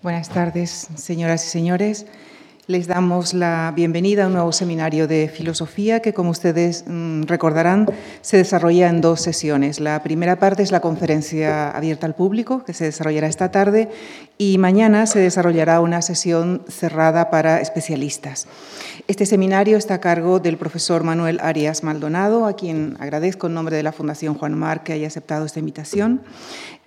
Buenas tardes, señoras y señores. Les damos la bienvenida a un nuevo seminario de filosofía que, como ustedes mm, recordarán, se desarrolla en dos sesiones. La primera parte es la conferencia abierta al público, que se desarrollará esta tarde, y mañana se desarrollará una sesión cerrada para especialistas. Este seminario está a cargo del profesor Manuel Arias Maldonado, a quien agradezco en nombre de la Fundación Juan Mar que haya aceptado esta invitación.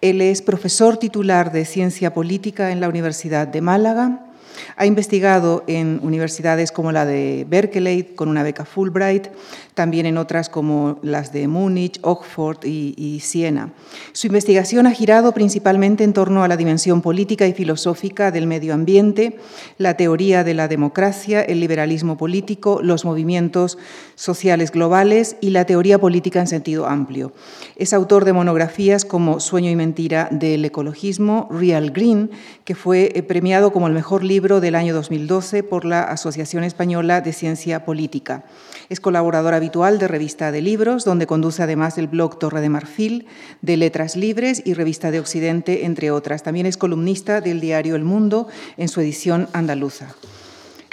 Él es profesor titular de Ciencia Política en la Universidad de Málaga. Ha investigado en universidades como la de Berkeley, con una beca Fulbright, también en otras como las de Múnich, Oxford y, Siena. Su investigación ha girado principalmente en torno a la dimensión política y filosófica del medio ambiente, la teoría de la democracia, el liberalismo político, los movimientos sociales globales y la teoría política en sentido amplio. Es autor de monografías como Sueño y mentira del ecologismo, Real Green, que fue eh, premiado como el mejor libro del año 2012 por la Asociación Española de Ciencia Política. Es colaborador habitual de Revista de Libros, donde conduce además el blog Torre de Marfil, de Letras Libres y Revista de Occidente, entre otras. También es columnista del diario El Mundo en su edición andaluza.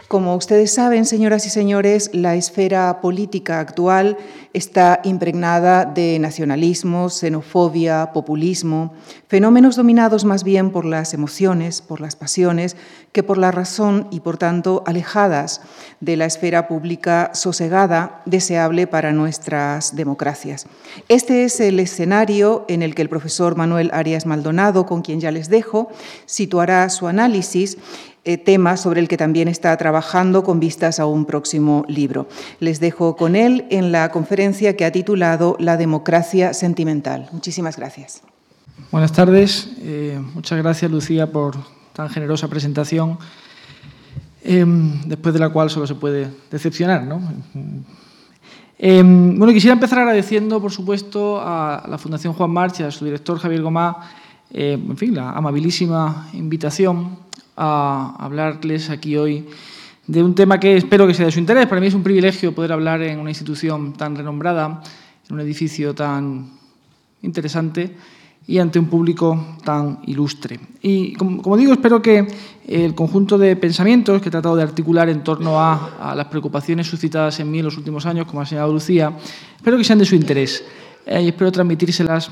Como ustedes saben, señoras y señores, la esfera política actual está impregnada de nacionalismo, xenofobia, populismo, fenómenos dominados más bien por las emociones, por las pasiones, que por la razón y, por tanto, alejadas de la esfera pública sosegada, deseable para nuestras democracias. Este es el escenario en el que el profesor Manuel Arias Maldonado, con quien ya les dejo, situará su análisis eh, tema sobre el que también está trabajando con vistas a un próximo libro. Les dejo con él en la conferencia que ha titulado La democracia sentimental. Muchísimas gracias. Buenas tardes. Eh, muchas gracias, Lucía, por tan generosa presentación, em, después de la cual solo se puede decepcionar. ¿no? Em, bueno, quisiera empezar agradeciendo, por supuesto, a la Fundación Juan March y a su director Javier Gomá, eh, en fin, la amabilísima invitación a hablarles aquí hoy de un tema que espero que sea de su interés. Para mí es un privilegio poder hablar en una institución tan renombrada, en un edificio tan interesante y ante un público tan ilustre. Y como, digo, espero que el conjunto de pensamientos que he tratado de articular en torno a, las preocupaciones suscitadas en mí en los últimos años, como ha señalado Lucía, espero que sean de su interés eh, y espero transmitírselas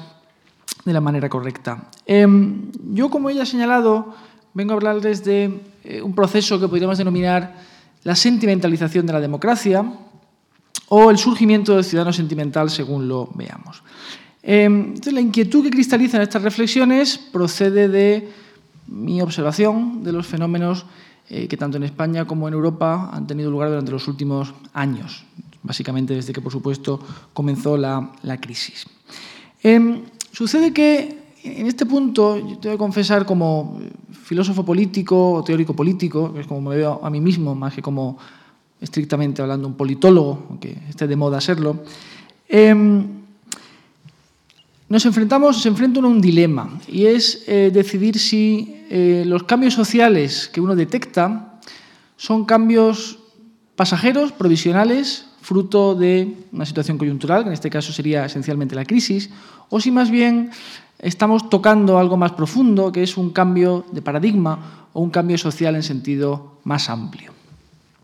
de la manera correcta. Em, yo, como ella ha señalado, vengo a hablarles de eh, un proceso que podríamos denominar la sentimentalización de la democracia o el surgimiento del ciudadano sentimental, según lo veamos. Em, la inquietud que cristaliza en estas reflexiones procede de mi observación de los fenómenos eh, que tanto en España como en Europa han tenido lugar durante los últimos años, básicamente desde que, por supuesto, comenzó la, crisis. Em, sucede que en este punto, yo te voy confesar como filósofo político o teórico político, que es como me veo a mí mismo, más que como estrictamente hablando un politólogo, aunque esté de moda serlo, em, nos enfrentamos, se enfrenta uno a un dilema, y es eh, decidir si eh, los cambios sociales que uno detecta son cambios pasajeros, provisionales, fruto de una situación coyuntural, que en este caso sería esencialmente la crisis, o si más bien estamos tocando algo más profundo, que es un cambio de paradigma o un cambio social en sentido más amplio.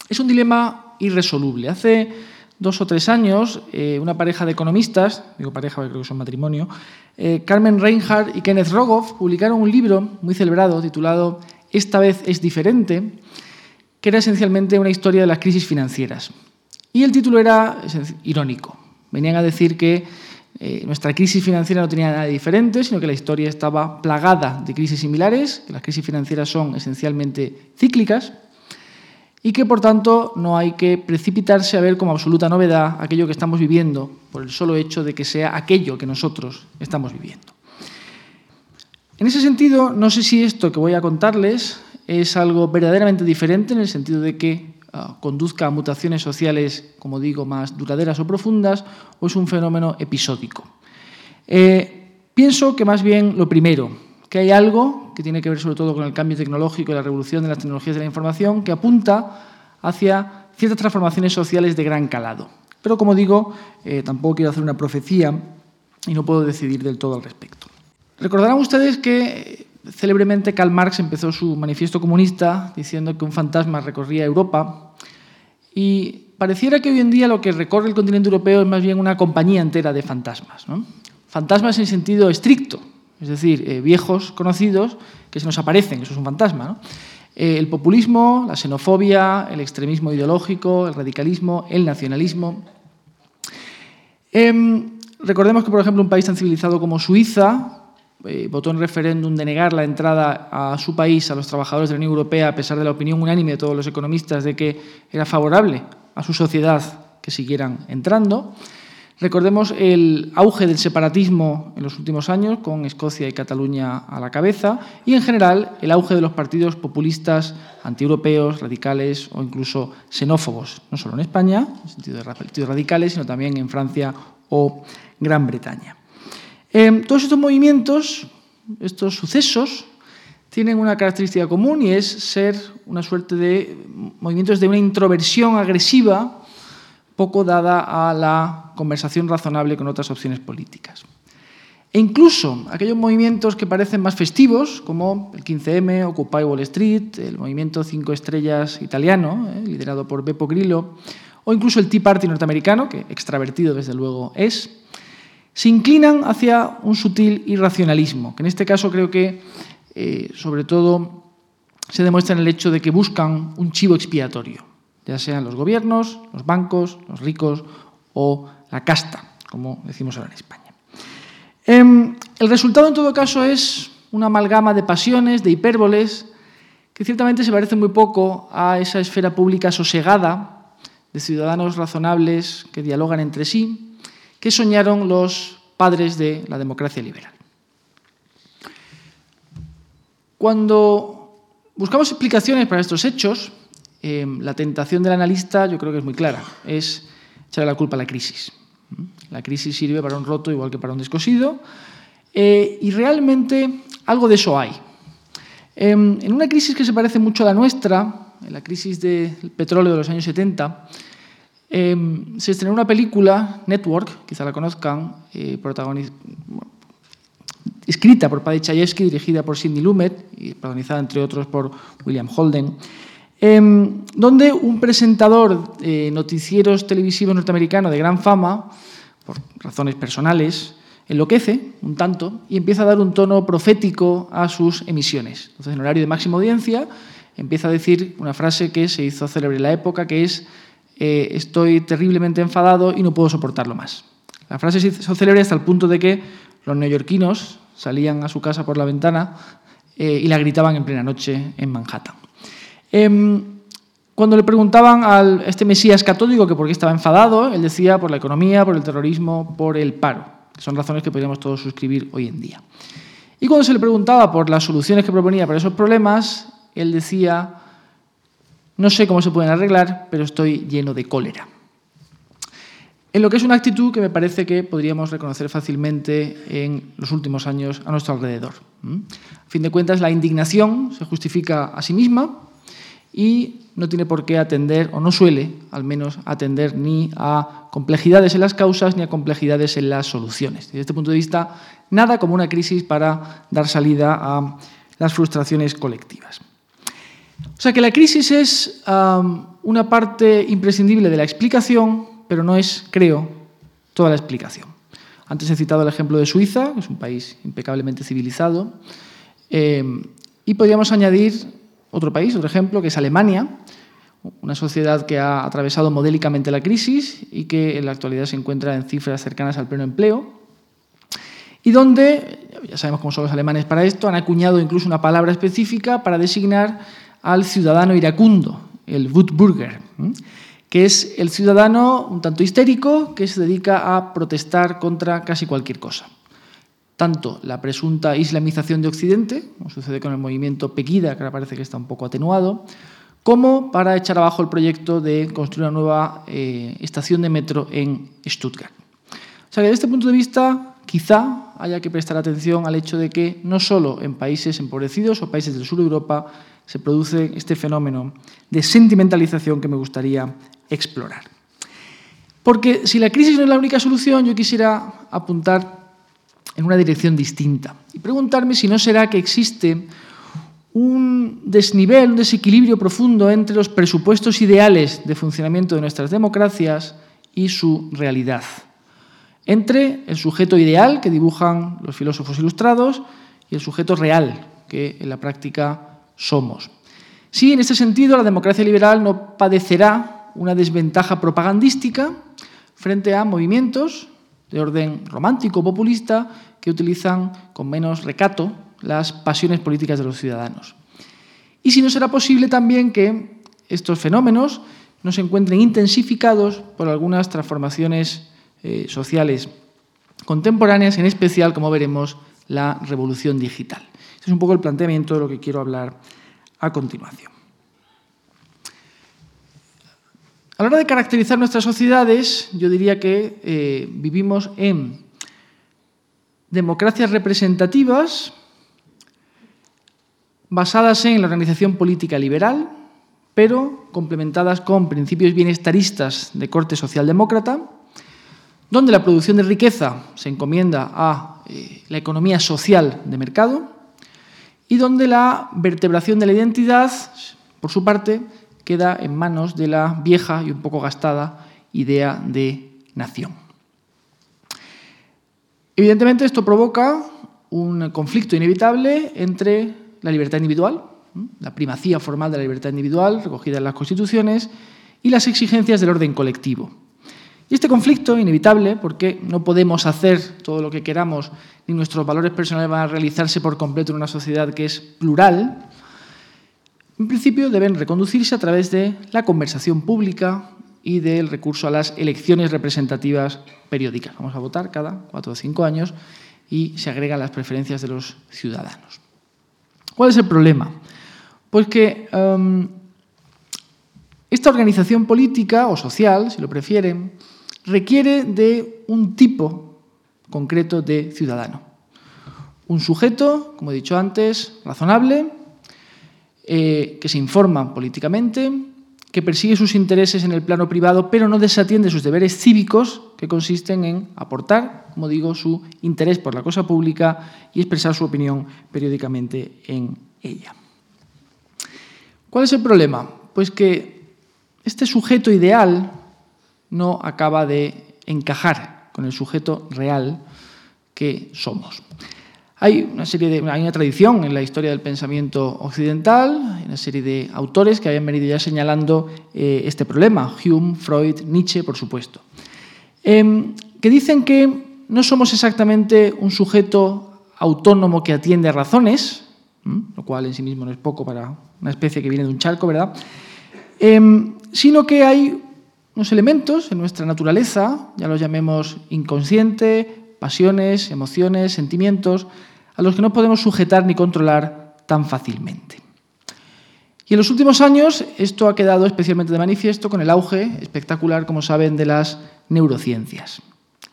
Es un dilema irresoluble. Hace dos o tres años, eh, una pareja de economistas, digo pareja porque creo que son matrimonio, eh, Carmen Reinhardt y Kenneth Rogoff publicaron un libro muy celebrado titulado Esta vez es diferente, que era esencialmente una historia de las crisis financieras. Y el título era irónico. Venían a decir que eh, nuestra crisis financiera no tenía nada diferente, sino que la historia estaba plagada de crisis similares, que las crisis financieras son esencialmente cíclicas y que por tanto no hay que precipitarse a ver como absoluta novedad aquello que estamos viviendo por el solo hecho de que sea aquello que nosotros estamos viviendo. En ese sentido, no sé si esto que voy a contarles es algo verdaderamente diferente en el sentido de que Ah, conduzca a mutaciones sociales, como digo, más duraderas o profundas, o es un fenómeno episódico. Eh, pienso que más bien lo primero, que hay algo que tiene que ver sobre todo con el cambio tecnológico y la revolución de las tecnologías de la información, que apunta hacia ciertas transformaciones sociales de gran calado. Pero como digo, eh, tampoco quiero hacer una profecía y no puedo decidir del todo al respecto. Recordarán ustedes que célebremente Karl Marx empezó su manifiesto comunista diciendo que un fantasma recorría Europa y pareciera que hoy en día lo que recorre el continente europeo es más bien una compañía entera de fantasmas. Fantasmas en sentido estricto, es decir, eh, viejos conocidos que se nos aparecen, eso es un fantasma. Eh, el populismo, la xenofobia, el extremismo ideológico, el radicalismo, el nacionalismo. Em, recordemos que, por ejemplo, un país tan civilizado como Suiza eh, votó en referéndum de negar la entrada a su país a los trabajadores de la Unión Europea, a pesar de la opinión unánime de todos los economistas de que era favorable a su sociedad que siguieran entrando. Recordemos el auge del separatismo en los últimos años, con Escocia y Cataluña a la cabeza, y en general el auge de los partidos populistas, antieuropeos, radicales o incluso xenófobos, no solo en España, en sentido de partidos radicales, sino también en Francia o Gran Bretaña. Em, todos estos movimientos, estos sucesos, tienen una característica común y es ser una suerte de movimientos de una introversión agresiva poco dada a la conversación razonable con otras opciones políticas. E incluso aquellos movimientos que parecen más festivos, como el 15M, Occupy Wall Street, el movimiento Cinco Estrellas italiano, eh, liderado por Beppo Grillo, o incluso el Tea Party norteamericano, que extravertido desde luego es, se inclinan hacia un sutil irracionalismo, que en este caso creo que eh, sobre todo se demuestra en el hecho de que buscan un chivo expiatorio ya sean los gobiernos, los bancos, los ricos o la casta, como decimos ahora en España. Em, el resultado, en todo caso, es una amalgama de pasiones, de hipérboles, que ciertamente se parece muy poco a esa esfera pública sosegada de ciudadanos razonables que dialogan entre sí, que soñaron los padres de la democracia liberal. Cuando buscamos explicaciones para estos hechos, Em, la tentación del analista yo creo que es muy clara, es echarle la culpa a la crisis. La crisis sirve para un roto igual que para un descosido eh, y realmente algo de eso hay. Em, en una crisis que se parece mucho a la nuestra, en la crisis del petróleo de los años 70, em, se estrenó una película, Network, quizá la conozcan, eh, escrita por Paddy Chayefsky, dirigida por Sidney Lumet y protagonizada entre otros por William Holden. Em, donde un presentador de noticieros televisivos norteamericano de gran fama, por razones personales, enloquece un tanto y empieza a dar un tono profético a sus emisiones. Entonces, en horario de máxima audiencia, empieza a decir una frase que se hizo célebre en la época, que es eh, estoy terriblemente enfadado y no puedo soportarlo más. La frase se hizo hasta el punto de que los neoyorquinos salían a su casa por la ventana eh, y la gritaban en plena noche en Manhattan. Em, cuando le preguntaban a este Mesías católico que por qué estaba enfadado, él decía por la economía, por el terrorismo, por el paro, son razones que podríamos todos suscribir hoy en día. Y cuando se le preguntaba por las soluciones que proponía para esos problemas, él decía, no sé cómo se pueden arreglar, pero estoy lleno de cólera. En lo que es una actitud que me parece que podríamos reconocer fácilmente en los últimos años a nuestro alrededor. A fin de cuentas, la indignación se justifica a sí misma, y no tiene por qué atender, o no suele al menos atender ni a complejidades en las causas ni a complejidades en las soluciones. Desde este punto de vista, nada como una crisis para dar salida a las frustraciones colectivas. O sea que la crisis es una parte imprescindible de la explicación, pero no es, creo, toda la explicación. Antes he citado el ejemplo de Suiza, que es un país impecablemente civilizado, eh, y podríamos añadir otro país, otro ejemplo, que es Alemania, una sociedad que ha atravesado modélicamente la crisis y que en la actualidad se encuentra en cifras cercanas al pleno empleo, y donde, ya sabemos cómo son los alemanes para esto, han acuñado incluso una palabra específica para designar al ciudadano iracundo, el Wutbürger, que es el ciudadano un tanto histérico que se dedica a protestar contra casi cualquier cosa tanto la presunta islamización de Occidente, como sucede con el movimiento Pegida, que ahora parece que está un poco atenuado, como para echar abajo el proyecto de construir una nueva eh, estación de metro en Stuttgart. O sea que desde este punto de vista, quizá haya que prestar atención al hecho de que no solo en países empobrecidos o países del sur de Europa se produce este fenómeno de sentimentalización que me gustaría explorar. Porque si la crisis no es la única solución, yo quisiera apuntar en una dirección distinta y preguntarme si no será que existe un desnivel, un desequilibrio profundo entre los presupuestos ideales de funcionamiento de nuestras democracias y su realidad. Entre el sujeto ideal que dibujan los filósofos ilustrados y el sujeto real que en la práctica somos. Sí, en este sentido, la democracia liberal no padecerá una desventaja propagandística frente a movimientos de orden romántico populista que utilizan con menos recato las pasiones políticas de los ciudadanos. Y si no será posible también que estos fenómenos no se encuentren intensificados por algunas transformaciones eh, sociales contemporáneas, en especial, como veremos, la revolución digital. Este es un poco el planteamiento de lo que quiero hablar a continuación. A la hora de caracterizar nuestras sociedades, yo diría que eh, vivimos en democracias representativas basadas en la organización política liberal, pero complementadas con principios bienestaristas de corte socialdemócrata, donde la producción de riqueza se encomienda a eh, la economía social de mercado y donde la vertebración de la identidad, por su parte, queda en manos de la vieja y un poco gastada idea de nación. Evidentemente esto provoca un conflicto inevitable entre la libertad individual, la primacía formal de la libertad individual recogida en las constituciones, y las exigencias del orden colectivo. Y este conflicto, inevitable, porque no podemos hacer todo lo que queramos, ni nuestros valores personales van a realizarse por completo en una sociedad que es plural, en principio deben reconducirse a través de la conversación pública y del recurso a las elecciones representativas periódicas. Vamos a votar cada cuatro o cinco años y se agregan las preferencias de los ciudadanos. ¿Cuál es el problema? Pues que um, esta organización política o social, si lo prefieren, requiere de un tipo concreto de ciudadano. Un sujeto, como he dicho antes, razonable, eh, que se informa políticamente, que persigue sus intereses en el plano privado, pero no desatiende sus deberes cívicos, que consisten en aportar, como digo, su interés por la cosa pública y expresar su opinión periódicamente en ella. ¿Cuál es el problema? Pues que este sujeto ideal no acaba de encajar con el sujeto real que somos. Hay una, serie de, hay una tradición en la historia del pensamiento occidental, hay una serie de autores que habían venido ya señalando eh, este problema, Hume, Freud, Nietzsche, por supuesto, em, que dicen que no somos exactamente un sujeto autónomo que atiende a razones, lo cual en sí mismo no es poco para una especie que viene de un charco, ¿verdad? Em, sino que hay unos elementos en nuestra naturaleza, ya los llamemos inconsciente, pasiones, emociones, sentimientos, a los que no podemos sujetar ni controlar tan fácilmente. Y en los últimos años esto ha quedado especialmente de manifiesto con el auge espectacular, como saben, de las neurociencias,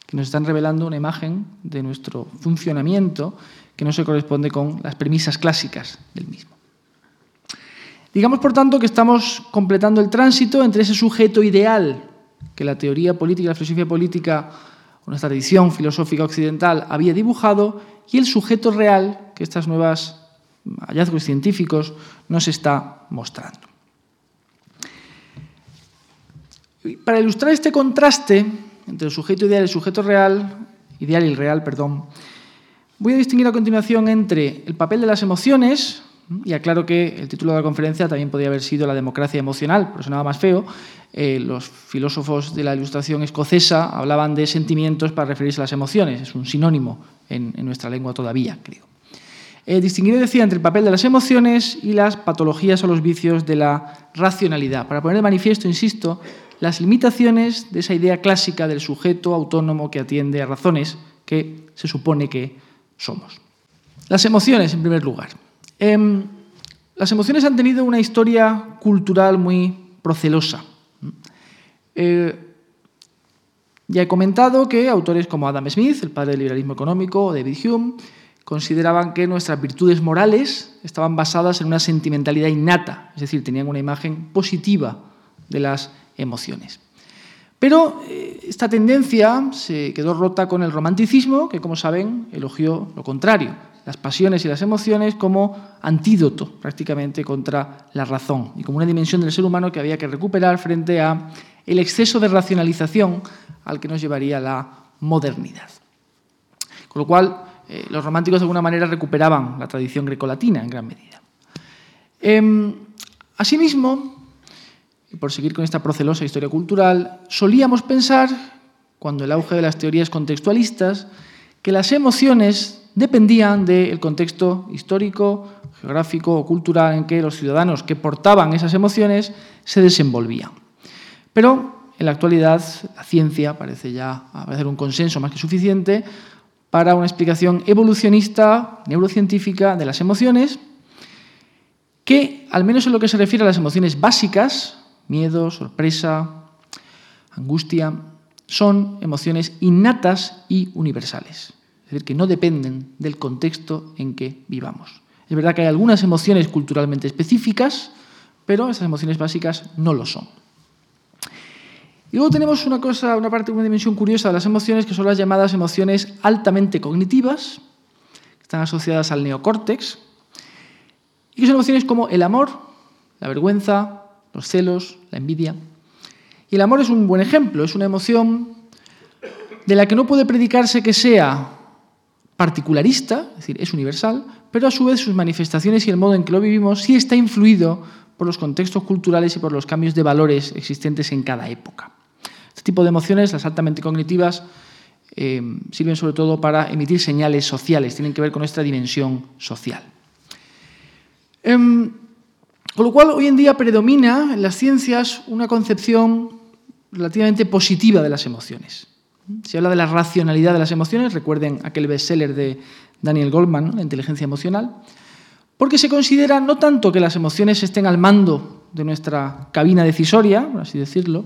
que nos están revelando una imagen de nuestro funcionamiento que no se corresponde con las premisas clásicas del mismo. Digamos, por tanto, que estamos completando el tránsito entre ese sujeto ideal que la teoría política, la filosofía política, una tradición filosófica occidental había dibujado y el sujeto real que estas nuevas hallazgos científicos nos está mostrando. Para ilustrar este contraste entre el sujeto ideal y el sujeto real, ideal y el real, perdón, voy a distinguir a continuación entre el papel de las emociones, y aclaro que el título de la conferencia también podría haber sido La democracia emocional, pero sonaba más feo. Eh, los filósofos de la ilustración escocesa hablaban de sentimientos para referirse a las emociones. Es un sinónimo en, nuestra lengua todavía, creo. Eh, distinguir, decía, entre el papel de las emociones y las patologías o los vicios de la racionalidad, para poner de manifiesto, insisto, las limitaciones de esa idea clásica del sujeto autónomo que atiende a razones que se supone que somos. Las emociones, en primer lugar. Em, las emociones han tenido una historia cultural muy procelosa. Eh, ya he comentado que autores como Adam Smith, el padre del liberalismo económico, o David Hume, consideraban que nuestras virtudes morales estaban basadas en una sentimentalidad innata, es decir, tenían una imagen positiva de las emociones. Pero eh, esta tendencia se quedó rota con el romanticismo, que como saben elogió lo contrario, las pasiones y las emociones como antídoto prácticamente contra la razón y como una dimensión del ser humano que había que recuperar frente a el exceso de racionalización al que nos llevaría la modernidad. Con lo cual, eh, los románticos de alguna manera recuperaban la tradición grecolatina en gran medida. Em, asimismo, y por seguir con esta procelosa historia cultural, solíamos pensar, cuando el auge de las teorías contextualistas, que las emociones dependían del contexto histórico, geográfico o cultural en que los ciudadanos que portaban esas emociones se desenvolvían. Pero en la actualidad la ciencia parece ya haber un consenso más que suficiente para una explicación evolucionista, neurocientífica de las emociones, que, al menos en lo que se refiere a las emociones básicas, miedo, sorpresa, angustia, son emociones innatas y universales, es decir, que no dependen del contexto en que vivamos. Es verdad que hay algunas emociones culturalmente específicas, pero esas emociones básicas no lo son. Y luego tenemos una cosa, una parte, una dimensión curiosa de las emociones, que son las llamadas emociones altamente cognitivas, que están asociadas al neocórtex, y que son emociones como el amor, la vergüenza, los celos, la envidia. Y el amor es un buen ejemplo, es una emoción de la que no puede predicarse que sea particularista, es decir, es universal, pero a su vez sus manifestaciones y el modo en que lo vivimos sí está influido por los contextos culturales y por los cambios de valores existentes en cada época. Este tipo de emociones, las altamente cognitivas, eh, sirven sobre todo para emitir señales sociales, tienen que ver con nuestra dimensión social. Em, con lo cual, hoy en día predomina en las ciencias una concepción relativamente positiva de las emociones. Se habla de la racionalidad de las emociones, recuerden aquel bestseller de Daniel Goldman, La inteligencia emocional, porque se considera no tanto que las emociones estén al mando de nuestra cabina decisoria, por así decirlo,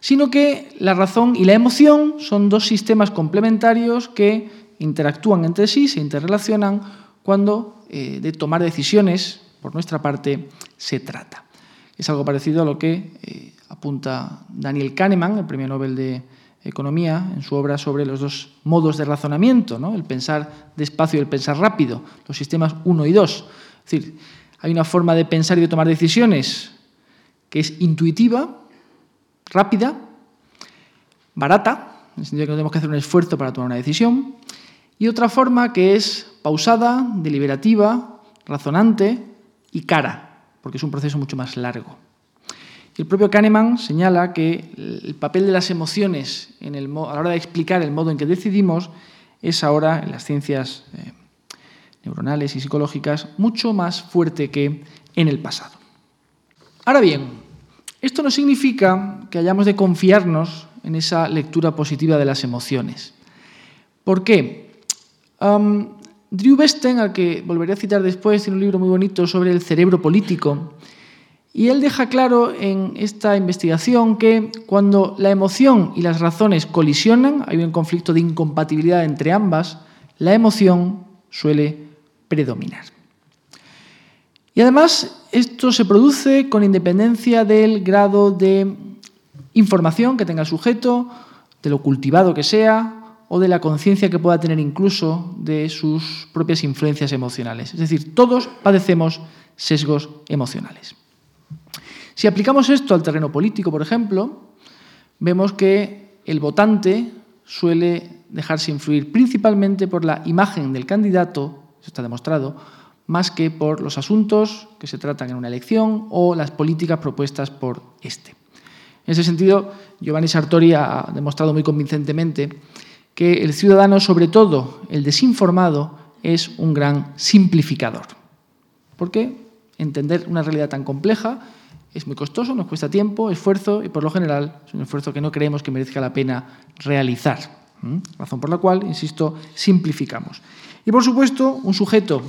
sino que la razón y la emoción son dos sistemas complementarios que interactúan entre sí, se interrelacionan cuando eh, de tomar decisiones por nuestra parte se trata. Es algo parecido a lo que eh, apunta Daniel Kahneman, el premio Nobel de Economía, en su obra sobre los dos modos de razonamiento, ¿no? el pensar despacio y el pensar rápido, los sistemas 1 y 2. Es decir, hay una forma de pensar y de tomar decisiones que es intuitiva, rápida, barata, en el sentido de que no tenemos que hacer un esfuerzo para tomar una decisión, y otra forma que es pausada, deliberativa, razonante y cara, porque es un proceso mucho más largo. El propio Kahneman señala que el papel de las emociones en a la hora de explicar el modo en que decidimos es ahora, en las ciencias eh, neuronales y psicológicas, mucho más fuerte que en el pasado. Ahora bien, esto no significa que hayamos de confiarnos en esa lectura positiva de las emociones. ¿Por qué? Drew Besten, al que volveré a citar después, tiene un libro muy bonito sobre el cerebro político. Y él deja claro en esta investigación que cuando la emoción y las razones colisionan, hay un conflicto de incompatibilidad entre ambas, la emoción suele predominar. Y además, esto se produce con independencia del grado de información que tenga el sujeto, de lo cultivado que sea o de la conciencia que pueda tener incluso de sus propias influencias emocionales. Es decir, todos padecemos sesgos emocionales. Si aplicamos esto al terreno político, por ejemplo, vemos que el votante suele dejarse influir principalmente por la imagen del candidato, eso está demostrado, más que por los asuntos que se tratan en una elección o las políticas propuestas por este. En ese sentido, Giovanni Sartori ha demostrado muy convincentemente que el ciudadano, sobre todo el desinformado, es un gran simplificador. Porque entender una realidad tan compleja es muy costoso, nos cuesta tiempo, esfuerzo y por lo general es un esfuerzo que no creemos que merezca la pena realizar. Razón por la cual, insisto, simplificamos. Y por supuesto, un sujeto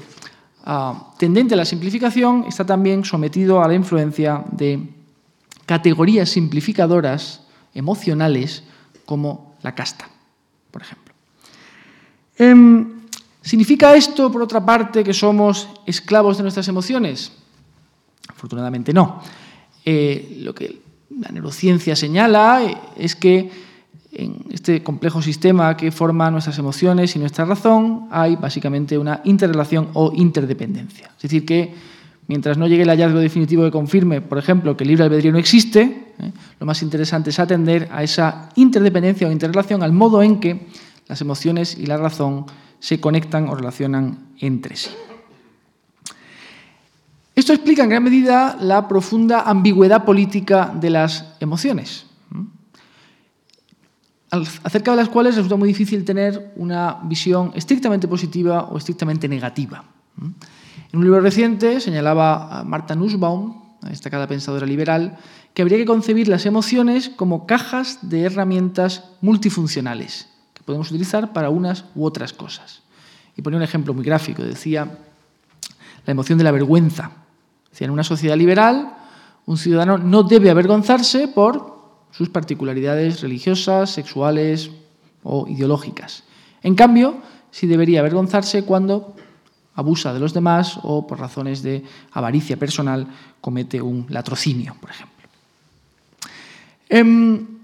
Ah, tendente a la simplificación está también sometido a la influencia de categorías simplificadoras emocionales como la casta, por ejemplo. Em, ¿Significa esto, por otra parte, que somos esclavos de nuestras emociones? Afortunadamente no. Eh, lo que la neurociencia señala es que en este complejo sistema que forma nuestras emociones y nuestra razón hay básicamente una interrelación o interdependencia. Es decir, que mientras no llegue el hallazgo definitivo que confirme, por ejemplo, que el libre albedrío no existe, ¿eh? lo más interesante es atender a esa interdependencia o interrelación, al modo en que las emociones y la razón se conectan o relacionan entre sí. Esto explica en gran medida la profunda ambigüedad política de las emociones, acerca de las cuales resulta muy difícil tener una visión estrictamente positiva o estrictamente negativa. En un libro reciente señalaba Marta Nussbaum, una destacada pensadora liberal, que habría que concebir las emociones como cajas de herramientas multifuncionales podemos utilizar para unas u otras cosas. Y ponía un ejemplo muy gráfico, decía la emoción de la vergüenza. Decía, en una sociedad liberal, un ciudadano no debe avergonzarse por sus particularidades religiosas, sexuales o ideológicas. En cambio, sí debería avergonzarse cuando abusa de los demás o por razones de avaricia personal comete un latrocinio, por ejemplo. Em,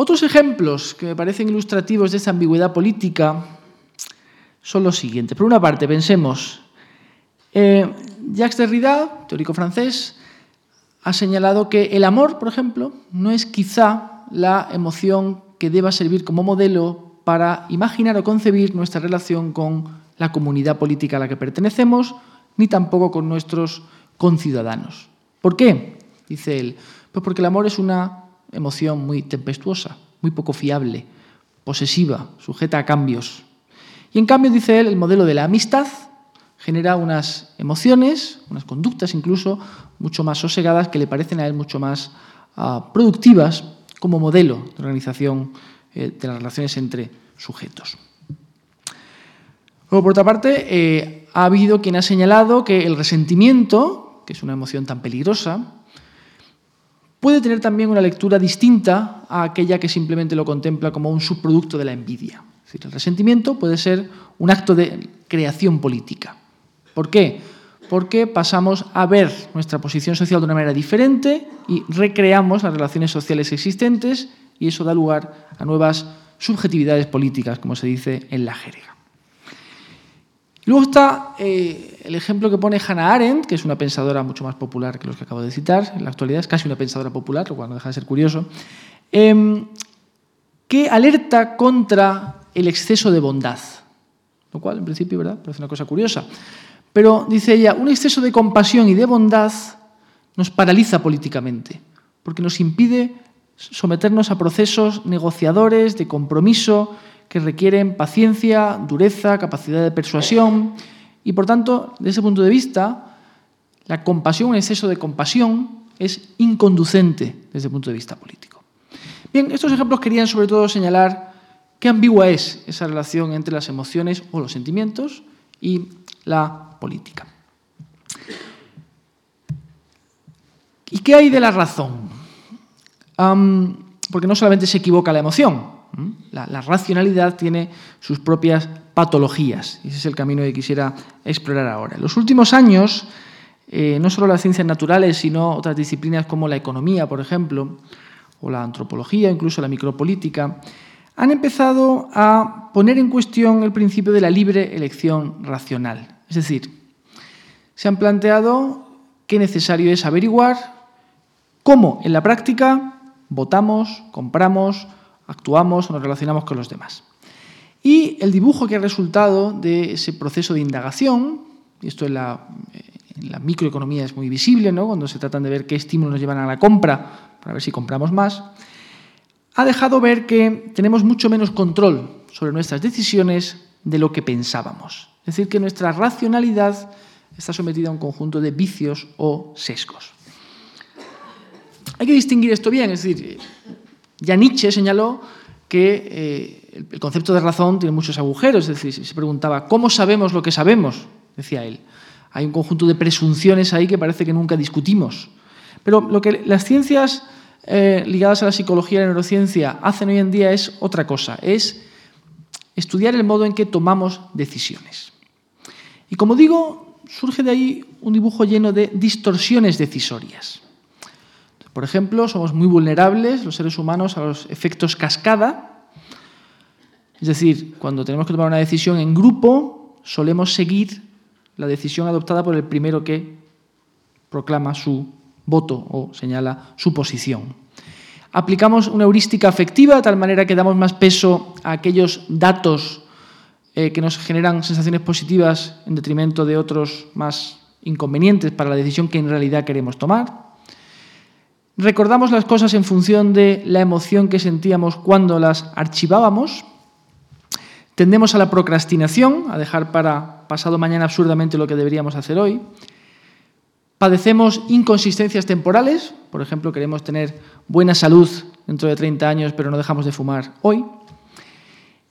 otros ejemplos que me parecen ilustrativos de esta ambigüedad política son los siguientes. Por una parte, pensemos, eh, Jacques Derrida, teórico francés, ha señalado que el amor, por ejemplo, no es quizá la emoción que deba servir como modelo para imaginar o concebir nuestra relación con la comunidad política a la que pertenecemos, ni tampoco con nuestros conciudadanos. ¿Por qué? Dice él. Pues porque el amor es una emoción muy tempestuosa, muy poco fiable, posesiva, sujeta a cambios. Y en cambio, dice él, el modelo de la amistad genera unas emociones, unas conductas incluso, mucho más sosegadas que le parecen a él mucho más uh, productivas como modelo de organización eh, de las relaciones entre sujetos. Luego, por otra parte, eh, ha habido quien ha señalado que el resentimiento, que es una emoción tan peligrosa, puede tener también una lectura distinta a aquella que simplemente lo contempla como un subproducto de la envidia. Es decir, el resentimiento puede ser un acto de creación política. ¿Por qué? Porque pasamos a ver nuestra posición social de una manera diferente y recreamos las relaciones sociales existentes y eso da lugar a nuevas subjetividades políticas, como se dice en la jerga. Luego está eh, el ejemplo que pone Hannah Arendt, que es una pensadora mucho más popular que los que acabo de citar, en la actualidad es casi una pensadora popular, lo cual no deja de ser curioso, em, que alerta contra el exceso de bondad, lo cual en principio ¿verdad? parece una cosa curiosa. Pero dice ella, un exceso de compasión y de bondad nos paraliza políticamente, porque nos impide someternos a procesos negociadores, de compromiso, que requieren paciencia, dureza, capacidad de persuasión y, por tanto, desde ese punto de vista, la compasión, un exceso de compasión, es inconducente desde el punto de vista político. Bien, estos ejemplos querían sobre todo señalar qué ambigua es esa relación entre las emociones o los sentimientos y la política. ¿Y qué hay de la razón? porque no solamente se equivoca la emoción, la, racionalidad tiene sus propias patologías y ese es el camino que quisiera explorar ahora. En los últimos años, eh, no solo las ciencias naturales, sino otras disciplinas como la economía, por ejemplo, o la antropología, incluso la micropolítica, han empezado a poner en cuestión el principio de la libre elección racional. Es decir, se han planteado que necesario es averiguar cómo en la práctica votamos, compramos, actuamos o nos relacionamos con los demás. Y el dibujo que ha resultado de ese proceso de indagación, esto en la, la microeconomía es muy visible, ¿no? cuando se tratan de ver qué estímulos nos llevan a la compra, para ver si compramos más, ha dejado ver que tenemos mucho menos control sobre nuestras decisiones de lo que pensábamos. Es decir, que nuestra racionalidad está sometida a un conjunto de vicios o sesgos. Hay que distinguir esto bien, es decir, ya Nietzsche señaló que eh, el concepto de razón tiene muchos agujeros, es decir, se preguntaba, ¿cómo sabemos lo que sabemos? Decía él. Hay un conjunto de presunciones ahí que parece que nunca discutimos. Pero lo que las ciencias eh, ligadas a la psicología y la neurociencia hacen hoy en día es otra cosa, es estudiar el modo en que tomamos decisiones. Y como digo, surge de ahí un dibujo lleno de distorsiones decisorias. Por ejemplo, somos muy vulnerables los seres humanos a los efectos cascada. Es decir, cuando tenemos que tomar una decisión en grupo, solemos seguir la decisión adoptada por el primero que proclama su voto o señala su posición. Aplicamos una heurística afectiva de tal manera que damos más peso a aquellos datos eh, que nos generan sensaciones positivas en detrimento de otros más inconvenientes para la decisión que en realidad queremos tomar. Recordamos las cosas en función de la emoción que sentíamos cuando las archivábamos. Tendemos a la procrastinación, a dejar para pasado mañana absurdamente lo que deberíamos hacer hoy. Padecemos inconsistencias temporales, por ejemplo, queremos tener buena salud dentro de 30 años, pero no dejamos de fumar hoy.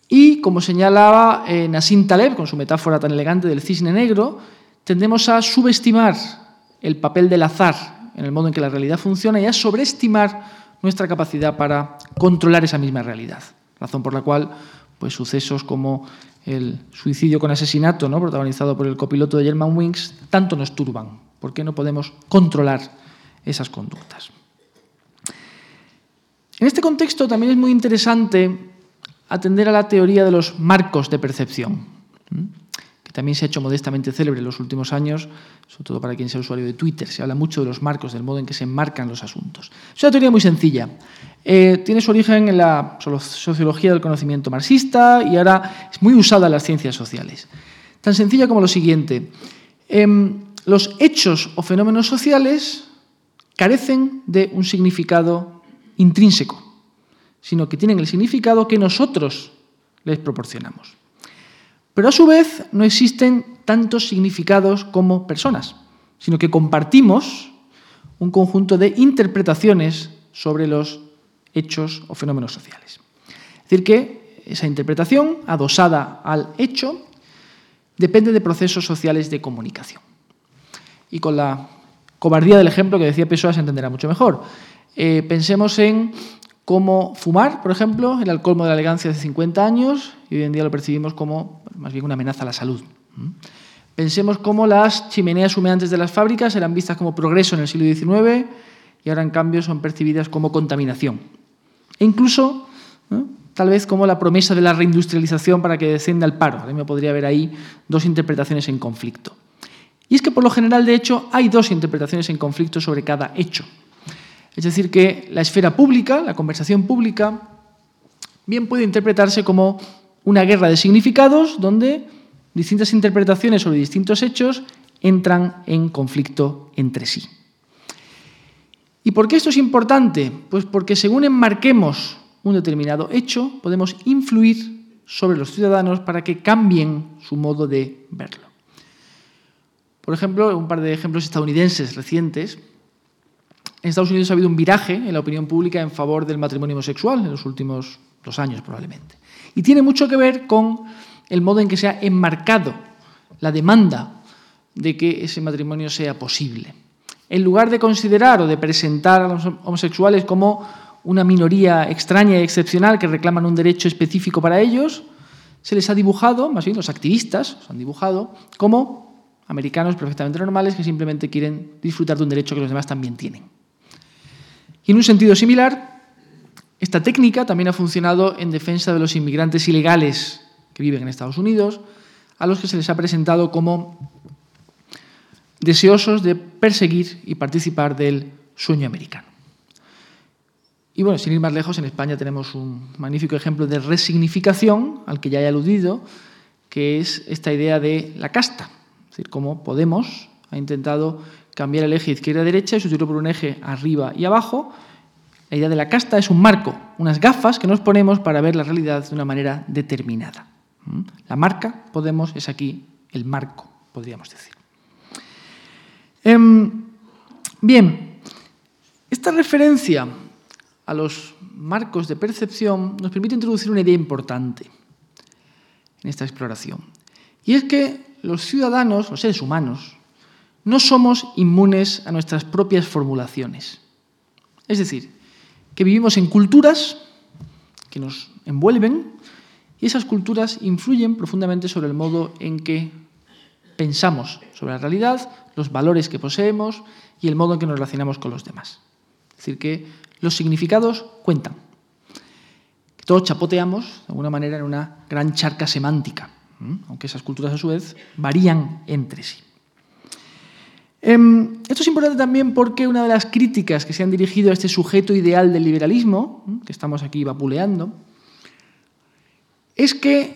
Y, como señalaba eh, Nassim Taleb, con su metáfora tan elegante del cisne negro, tendemos a subestimar el papel del azar en el modo en que la realidad funciona y a sobreestimar nuestra capacidad para controlar esa misma realidad. Razón por la cual pues, sucesos como el suicidio con asesinato, ¿no? protagonizado por el copiloto de German Wings, tanto nos turban, porque no podemos controlar esas conductas. En este contexto también es muy interesante atender a la teoría de los marcos de percepción, también se ha hecho modestamente célebre en los últimos años, sobre todo para quien sea usuario de Twitter. Se habla mucho de los marcos, del modo en que se enmarcan los asuntos. Es una teoría muy sencilla. Eh, tiene su origen en la sociología del conocimiento marxista y ahora es muy usada en las ciencias sociales. Tan sencilla como lo siguiente. Em, los hechos o fenómenos sociales carecen de un significado intrínseco, sino que tienen el significado que nosotros les proporcionamos. Pero a su vez no existen tantos significados como personas, sino que compartimos un conjunto de interpretaciones sobre los hechos o fenómenos sociales. Es decir, que esa interpretación, adosada al hecho, depende de procesos sociales de comunicación. Y con la cobardía del ejemplo que decía Pessoa se entenderá mucho mejor. Eh, pensemos en cómo fumar, por ejemplo, era el colmo de la elegancia hace 50 años y hoy en día lo percibimos como más bien una amenaza a la salud. Pensemos cómo las chimeneas humeantes de las fábricas eran vistas como progreso en el siglo XIX y ahora en cambio son percibidas como contaminación. E incluso, tal vez como la promesa de la reindustrialización para que descienda el paro. A mí me podría haber ahí dos interpretaciones en conflicto. Y es que por lo general, de hecho, hay dos interpretaciones en conflicto sobre cada hecho. Es decir, que la esfera pública, la conversación pública, bien puede interpretarse como una guerra de significados donde distintas interpretaciones sobre distintos hechos entran en conflicto entre sí. ¿Y por qué esto es importante? Pues porque según enmarquemos un determinado hecho, podemos influir sobre los ciudadanos para que cambien su modo de verlo. Por ejemplo, un par de ejemplos estadounidenses recientes. En Estados Unidos ha habido un viraje en la opinión pública en favor del matrimonio homosexual en los últimos dos años probablemente. Y tiene mucho que ver con el modo en que se ha enmarcado la demanda de que ese matrimonio sea posible. En lugar de considerar o de presentar a los homosexuales como una minoría extraña y excepcional que reclaman un derecho específico para ellos, se les ha dibujado, más bien los activistas se han dibujado, como americanos perfectamente normales que simplemente quieren disfrutar de un derecho que los demás también tienen. Y en un sentido similar, esta técnica también ha funcionado en defensa de los inmigrantes ilegales que viven en Estados Unidos, a los que se les ha presentado como deseosos de perseguir y participar del sueño americano. Y bueno, sin ir más lejos, en España tenemos un magnífico ejemplo de resignificación, al que ya he aludido, que es esta idea de la casta decir, cómo Podemos ha intentado cambiar el eje izquierda-derecha y sustituirlo por un eje arriba y abajo. La idea de la casta es un marco, unas gafas que nos ponemos para ver la realidad de una manera determinada. ¿Mm? La marca, Podemos, es aquí el marco, podríamos decir. Em, bien, esta referencia a los marcos de percepción nos permite introducir una idea importante en esta exploración. Y es que los ciudadanos, los seres humanos, no somos inmunes a nuestras propias formulaciones. Es decir, que vivimos en culturas que nos envuelven y esas culturas influyen profundamente sobre el modo en que pensamos sobre la realidad, los valores que poseemos y el modo en que nos relacionamos con los demás. Es decir, que los significados cuentan. todos chapoteamos, de alguna manera, en una gran charca semántica, aunque esas culturas a su vez varían entre sí. Em, esto es importante también porque una de las críticas que se han dirigido a este sujeto ideal del liberalismo, que estamos aquí vapuleando, es que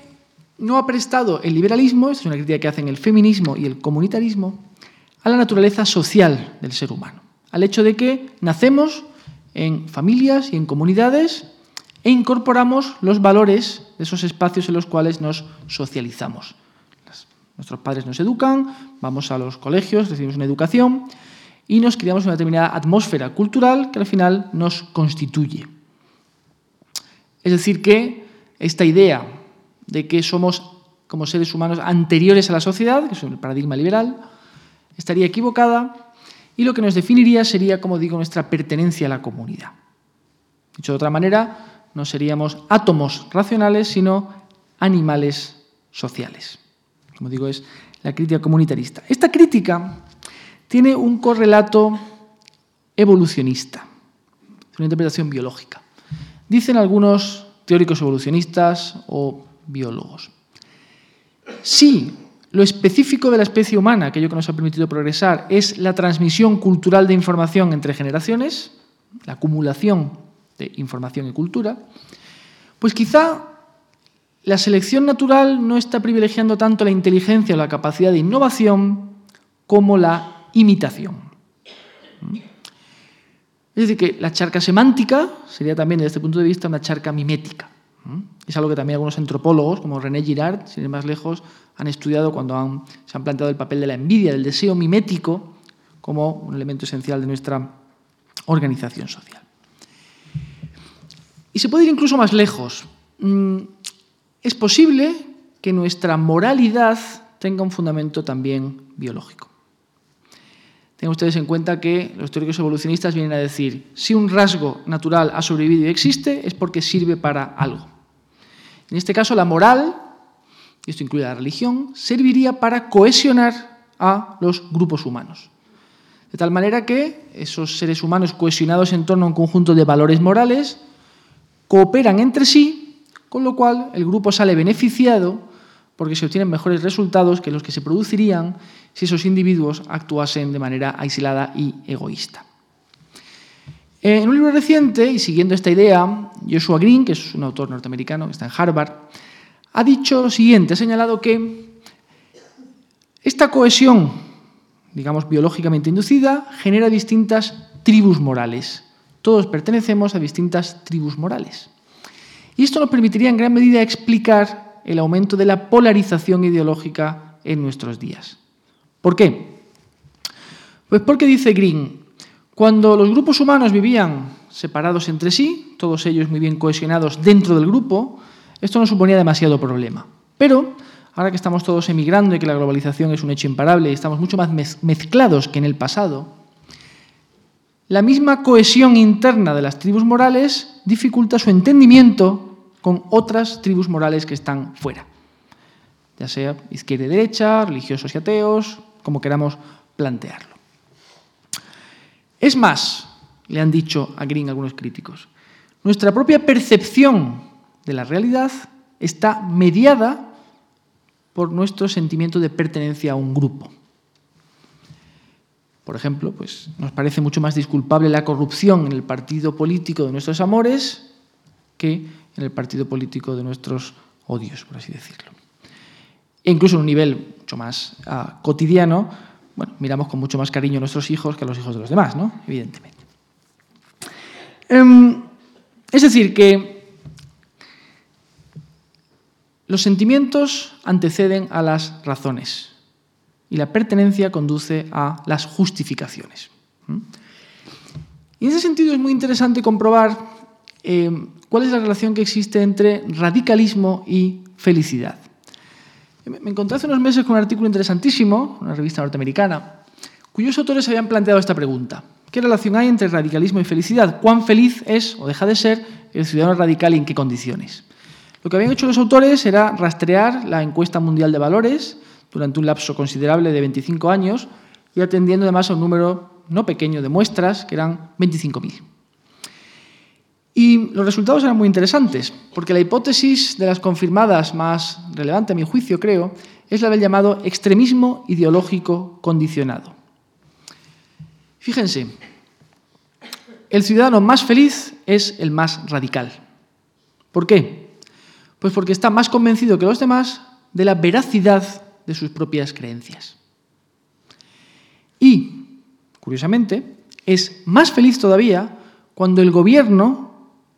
no ha prestado el liberalismo, esta es una crítica que hacen el feminismo y el comunitarismo, a la naturaleza social del ser humano, al hecho de que nacemos en familias y en comunidades e incorporamos los valores de esos espacios en los cuales nos socializamos. Nuestros padres nos educan, vamos a los colegios, recibimos una educación y nos criamos una determinada atmósfera cultural que al final nos constituye. Es decir, que esta idea de que somos como seres humanos anteriores a la sociedad, que es el paradigma liberal, estaría equivocada y lo que nos definiría sería, como digo, nuestra pertenencia a la comunidad. Dicho de otra manera, no seríamos átomos racionales, sino animales sociales. Como digo, es la crítica comunitarista. Esta crítica tiene un correlato evolucionista, una interpretación biológica. Dicen algunos teóricos evolucionistas o biólogos. Si lo específico de la especie humana, aquello que nos ha permitido progresar, es la transmisión cultural de información entre generaciones, la acumulación de información y cultura, pues quizá la selección natural no está privilegiando tanto la inteligencia o la capacidad de innovación como la imitación. Es decir, que la charca semántica sería también, desde este punto de vista, una charca mimética. Es algo que también algunos antropólogos, como René Girard, sin ir más lejos, han estudiado cuando se han planteado el papel de la envidia, del deseo mimético, como un elemento esencial de nuestra organización social. Y se puede ir incluso más lejos. Es posible que nuestra moralidad tenga un fundamento también biológico. Tengan ustedes en cuenta que los teóricos evolucionistas vienen a decir, si un rasgo natural ha sobrevivido y existe, es porque sirve para algo. En este caso, la moral, y esto incluye la religión, serviría para cohesionar a los grupos humanos. De tal manera que esos seres humanos cohesionados en torno a un conjunto de valores morales cooperan entre sí, con lo cual el grupo sale beneficiado porque se obtienen mejores resultados que los que se producirían si esos individuos actuasen de manera aislada y egoísta. En un libro reciente, y siguiendo esta idea, Joshua Green, que es un autor norteamericano que está en Harvard, ha dicho lo siguiente, ha señalado que esta cohesión, digamos biológicamente inducida, genera distintas tribus morales. Todos pertenecemos a distintas tribus morales. Y esto nos permitiría en gran medida explicar el aumento de la polarización ideológica en nuestros días. ¿Por qué? Pues porque dice Green, cuando los grupos humanos vivían separados entre sí, todos ellos muy bien cohesionados dentro del grupo, esto no suponía demasiado problema. Pero ahora que estamos todos emigrando y que la globalización es un hecho imparable y estamos mucho más mezclados que en el pasado, la misma cohesión interna de las tribus morales dificulta su entendimiento con otras tribus morales que están fuera, ya sea izquierda y derecha, religiosos y ateos, como queramos plantearlo. Es más, le han dicho a Green algunos críticos, nuestra propia percepción de la realidad está mediada por nuestro sentimiento de pertenencia a un grupo. Por ejemplo, pues nos parece mucho más disculpable la corrupción en el partido político de nuestros amores que en el partido político de nuestros odios, por así decirlo. E incluso en un nivel mucho más ah, cotidiano, bueno, miramos con mucho más cariño a nuestros hijos que a los hijos de los demás, ¿no? Evidentemente. Em, es decir, que los sentimientos anteceden a las razones y la pertenencia conduce a las justificaciones. Y en ese sentido es muy interesante comprobar eh, cuál es la relación que existe entre radicalismo y felicidad. Me encontré hace unos meses con un artículo interesantísimo, una revista norteamericana, cuyos autores habían planteado esta pregunta. ¿Qué relación hay entre radicalismo y felicidad? ¿Cuán feliz es o deja de ser el ciudadano radical y en qué condiciones? Lo que habían hecho los autores era rastrear la encuesta mundial de valores, durante un lapso considerable de 25 años y atendiendo además a un número no pequeño de muestras, que eran 25.000. Y los resultados eran muy interesantes, porque la hipótesis de las confirmadas más relevante, a mi juicio, creo, es la del llamado extremismo ideológico condicionado. Fíjense, el ciudadano más feliz es el más radical. ¿Por qué? Pues porque está más convencido que los demás de la veracidad de sus propias creencias. Y, curiosamente, es más feliz todavía cuando el gobierno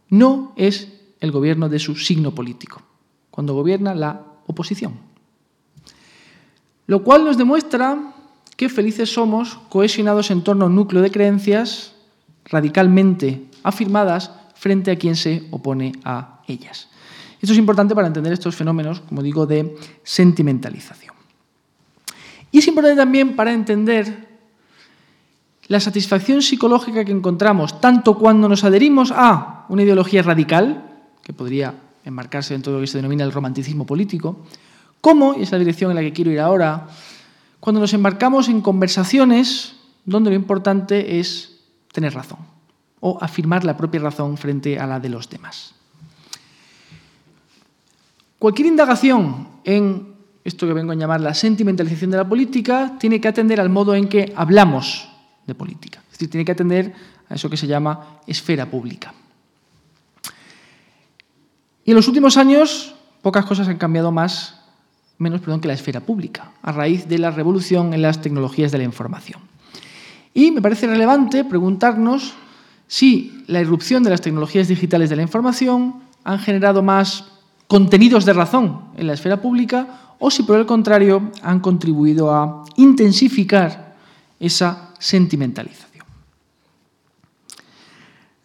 no es el gobierno de su signo político, cuando gobierna la oposición. Lo cual nos demuestra que felices somos cohesionados en torno a un núcleo de creencias radicalmente afirmadas frente a quien se opone a ellas. Esto es importante para entender estos fenómenos, como digo, de sentimentalización. Y es importante también para entender la satisfacción psicológica que encontramos tanto cuando nos adherimos a una ideología radical, que podría enmarcarse en todo lo que se denomina el romanticismo político, como, y es la dirección en la que quiero ir ahora, cuando nos embarcamos en conversaciones donde lo importante es tener razón o afirmar la propia razón frente a la de los demás. Cualquier indagación en esto que vengo a llamar la sentimentalización de la política tiene que atender al modo en que hablamos de política. Es decir, tiene que atender a eso que se llama esfera pública. Y en los últimos años, pocas cosas han cambiado más, menos perdón, que la esfera pública, a raíz de la revolución en las tecnologías de la información. Y me parece relevante preguntarnos si la irrupción de las tecnologías digitales de la información han generado más contenidos de razón en la esfera pública o si por el contrario han contribuido a intensificar esa sentimentalización.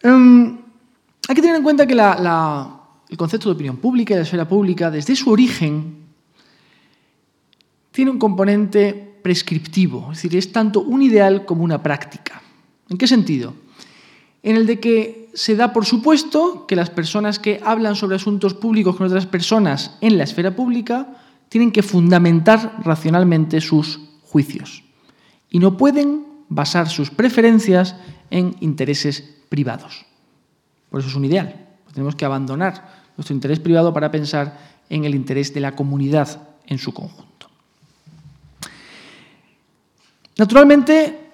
Em, hay que tener en cuenta que el concepto de opinión pública y la esfera pública, desde su origen, tiene un componente prescriptivo, es decir, es tanto un ideal como una práctica. ¿En qué sentido? En el de que se da por supuesto que las personas que hablan sobre asuntos públicos con otras personas en la esfera pública tienen que fundamentar racionalmente sus juicios y no pueden basar sus preferencias en intereses privados. Por eso es un ideal. Tenemos que abandonar nuestro interés privado para pensar en el interés de la comunidad en su conjunto. Naturalmente,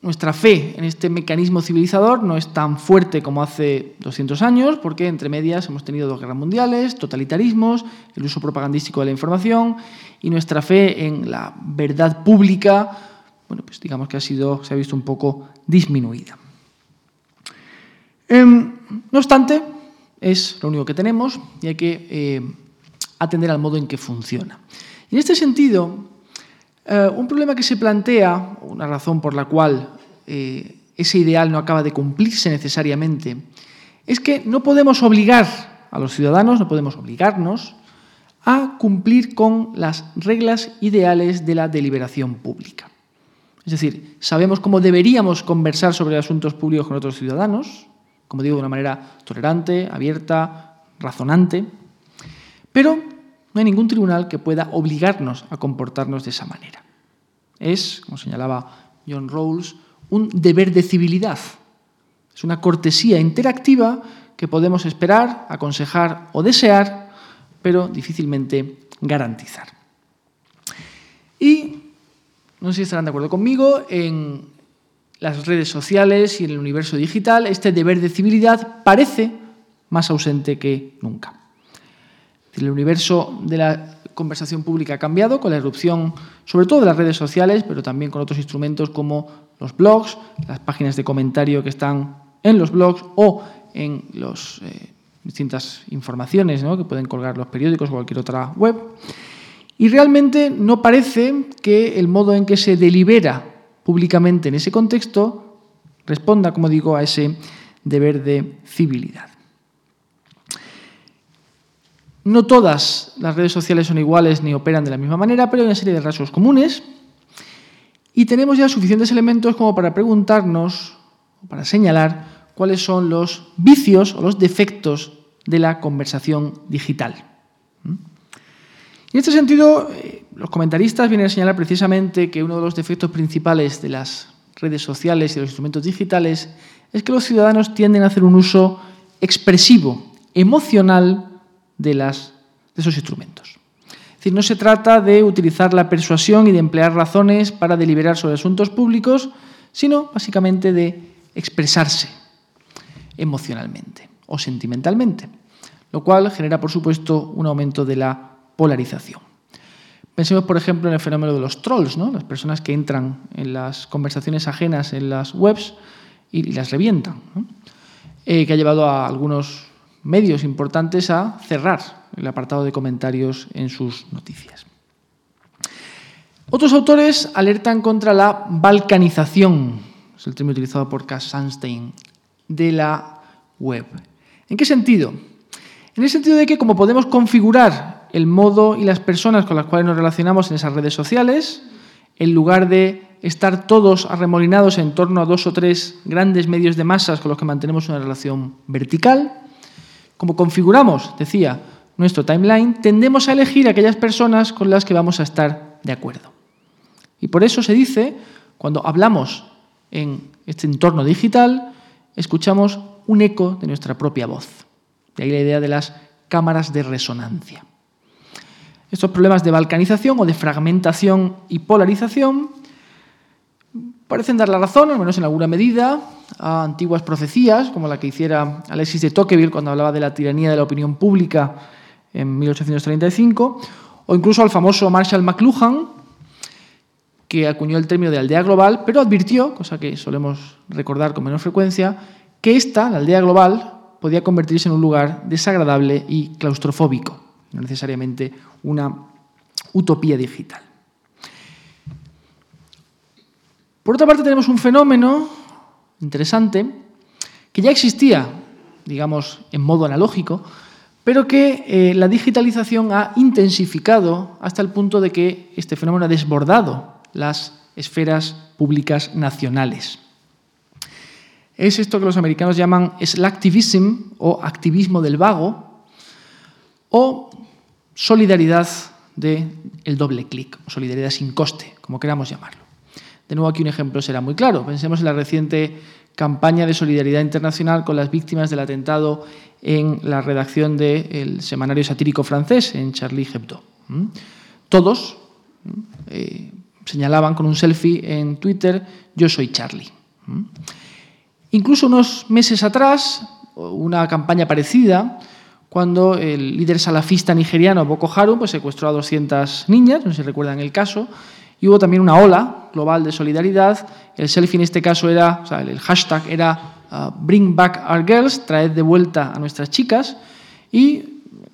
nuestra fe en este mecanismo civilizador no es tan fuerte como hace 200 años, porque entre medias hemos tenido dos guerras mundiales, totalitarismos, el uso propagandístico de la información y nuestra fe en la verdad pública bueno, pues digamos que ha sido, se ha visto un poco disminuida. Em, no obstante, es lo único que tenemos y hay que eh, atender al modo en que funciona. En este sentido, eh, un problema que se plantea, una razón por la cual eh, ese ideal no acaba de cumplirse necesariamente, es que no podemos obligar a los ciudadanos, no podemos obligarnos a cumplir con las reglas ideales de la deliberación pública. Es decir, sabemos cómo deberíamos conversar sobre asuntos públicos con otros ciudadanos, como digo, de una manera tolerante, abierta, razonante, pero no hay ningún tribunal que pueda obligarnos a comportarnos de esa manera. Es, como señalaba John Rawls, un deber de civilidad. Es una cortesía interactiva que podemos esperar, aconsejar o desear, pero difícilmente garantizar. Y no sé si estarán de acuerdo conmigo, en las redes sociales y en el universo digital, este deber de civilidad parece más ausente que nunca. El universo de la conversación pública ha cambiado con la erupción, sobre todo de las redes sociales, pero también con otros instrumentos como los blogs, las páginas de comentario que están en los blogs o en las eh, distintas informaciones que pueden colgar los periódicos o cualquier otra web. Y realmente no parece que el modo en que se delibera públicamente en ese contexto responda, como digo, a ese deber de civilidad. No todas las redes sociales son iguales ni operan de la misma manera, pero hay una serie de rasgos comunes y tenemos ya suficientes elementos como para preguntarnos para señalar cuáles son los vicios o los defectos de la conversación digital. En este sentido, eh, los comentaristas vienen a señalar precisamente que uno de los defectos principales de las redes sociales y de los instrumentos digitales es que los ciudadanos tienden a hacer un uso expresivo, emocional de, esos instrumentos. Es decir, no se trata de utilizar la persuasión y de emplear razones para deliberar sobre asuntos públicos, sino básicamente de expresarse emocionalmente o sentimentalmente, lo cual genera, por supuesto, un aumento de la polarización. Pensemos, por ejemplo, en el fenómeno de los trolls, ¿no? las personas que entran en las conversaciones ajenas en las webs y, las revientan, eh, que ha llevado a algunos medios importantes a cerrar el apartado de comentarios en sus noticias. Otros autores alertan contra la balcanización, es el término utilizado por Cass Sunstein, de la web. ¿En qué sentido? En el sentido de que como podemos configurar el modo y las personas con las cuales nos relacionamos en esas redes sociales, en lugar de estar todos arremolinados en torno a dos o tres grandes medios de masas con los que mantenemos una relación vertical, como configuramos, decía, nuestro timeline, tendemos a elegir aquellas personas con las que vamos a estar de acuerdo. Y por eso se dice, cuando hablamos en este entorno digital, escuchamos un eco de nuestra propia voz. De ahí la idea de las cámaras de resonancia. Estos problemas de balcanización o de fragmentación y polarización parecen dar la razón, al menos en alguna medida, a antiguas profecías, como la que hiciera Alexis de Tocqueville cuando hablaba de la tiranía de la opinión pública en 1835, o incluso al famoso Marshall McLuhan, que acuñó el término de aldea global, pero advirtió, cosa que solemos recordar con menor frecuencia, que esta, la aldea global, podía convertirse en un lugar desagradable y claustrofóbico, no necesariamente una utopía digital. Por otra parte, tenemos un fenómeno interesante que ya existía, digamos, en modo analógico, pero que eh, la digitalización ha intensificado hasta el punto de que este fenómeno ha desbordado las esferas públicas nacionales. Es esto que los americanos llaman slacktivism o activismo del vago o solidaridad del doble clic o solidaridad sin coste, como queramos llamarlo. De nuevo aquí un ejemplo será muy claro. Pensemos en la reciente campaña de solidaridad internacional con las víctimas del atentado en la redacción del semanario satírico francés, en Charlie Hebdo. Todos eh, señalaban con un selfie en Twitter, yo soy Charlie. Incluso unos meses atrás, una campaña parecida, cuando el líder salafista nigeriano Boko Haram pues, secuestró a 200 niñas, no si recuerdan el caso, y hubo también una ola global de solidaridad. El selfie en este caso era, o sea, el hashtag era uh, Bring Back Our Girls, traed de vuelta a nuestras chicas. Y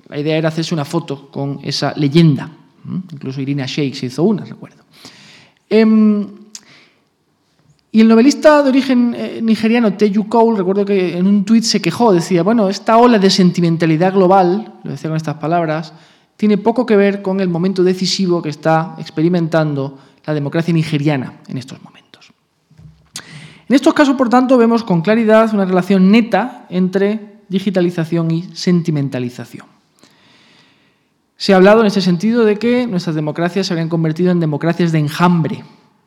la idea era hacerse una foto con esa leyenda. Incluso Irina Shayk se hizo una, recuerdo. Em, y el novelista de origen eh, nigeriano, Teju Cole, recuerdo que en un tuit se quejó, decía, bueno, esta ola de sentimentalidad global, lo decía con estas palabras, tiene poco que ver con el momento decisivo que está experimentando la democracia nigeriana en estos momentos. En estos casos, por tanto, vemos con claridad una relación neta entre digitalización y sentimentalización. Se ha hablado en ese sentido de que nuestras democracias se habrían convertido en democracias de enjambre,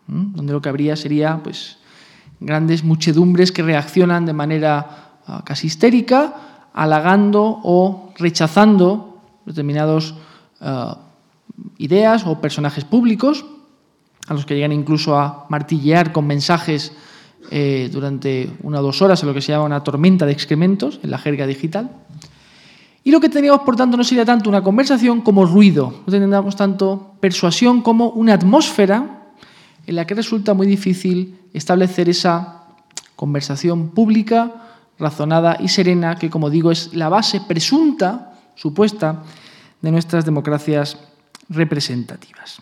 donde lo que habría sería pues, grandes muchedumbres que reaccionan de manera ah, casi histérica, halagando o rechazando determinadas eh, ideas o personajes públicos, a los que llegan incluso a martillear con mensajes eh, durante una o dos horas en lo que se llama una tormenta de excrementos en la jerga digital. Y lo que teníamos, por tanto, no sería tanto una conversación como ruido, no tendríamos tanto persuasión como una atmósfera en la que resulta muy difícil establecer esa conversación pública, razonada y serena, que, como digo, es la base presunta supuesta de nuestras democracias representativas.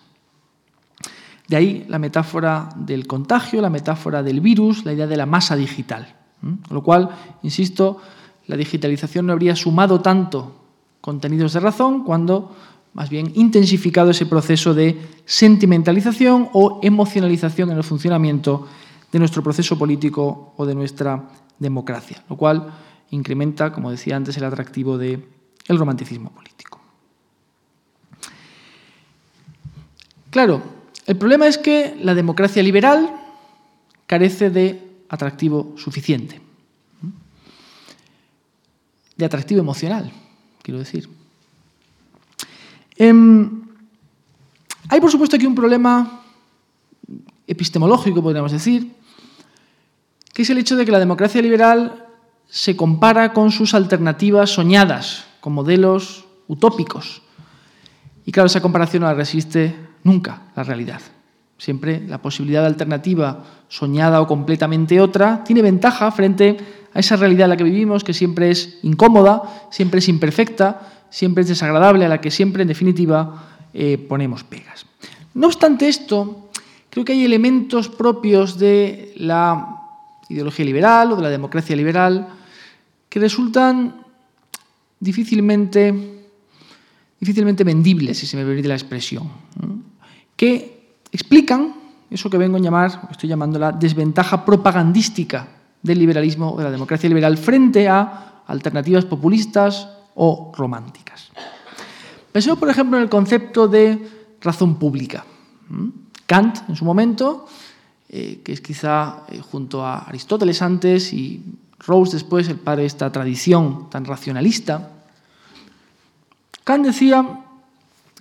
De ahí la metáfora del contagio, la metáfora del virus, la idea de la masa digital. Con lo cual, insisto, la digitalización no habría sumado tanto contenidos de razón cuando más bien intensificado ese proceso de sentimentalización o emocionalización en el funcionamiento de nuestro proceso político o de nuestra democracia, lo cual incrementa, como decía antes, el atractivo del romanticismo político. Claro, el problema es que la democracia liberal carece de atractivo suficiente. de atractivo emocional, quiero decir. Em, hay, por supuesto, aquí un problema epistemológico, podríamos decir, que es el hecho de que la democracia liberal se compara con sus alternativas soñadas, con modelos utópicos. Y claro, esa comparación no la resiste nunca la realidad. Siempre la posibilidad alternativa soñada o completamente otra tiene ventaja frente a esa realidad en la que vivimos, que siempre es incómoda, siempre es imperfecta, siempre es desagradable, a la que siempre, en definitiva, eh, ponemos pegas. No obstante esto, creo que hay elementos propios de la ideología liberal o de la democracia liberal que resultan difícilmente, difícilmente vendibles, si se me permite la expresión, que explican eso que vengo a llamar, estoy llamando la desventaja propagandística del liberalismo o de la democracia liberal frente a alternativas populistas o románticas. Pensemos, por ejemplo, en el concepto de razón pública. Kant, en su momento, eh, que es quizá eh, junto a Aristóteles antes y Rawls después, el padre de esta tradición tan racionalista, Kant decía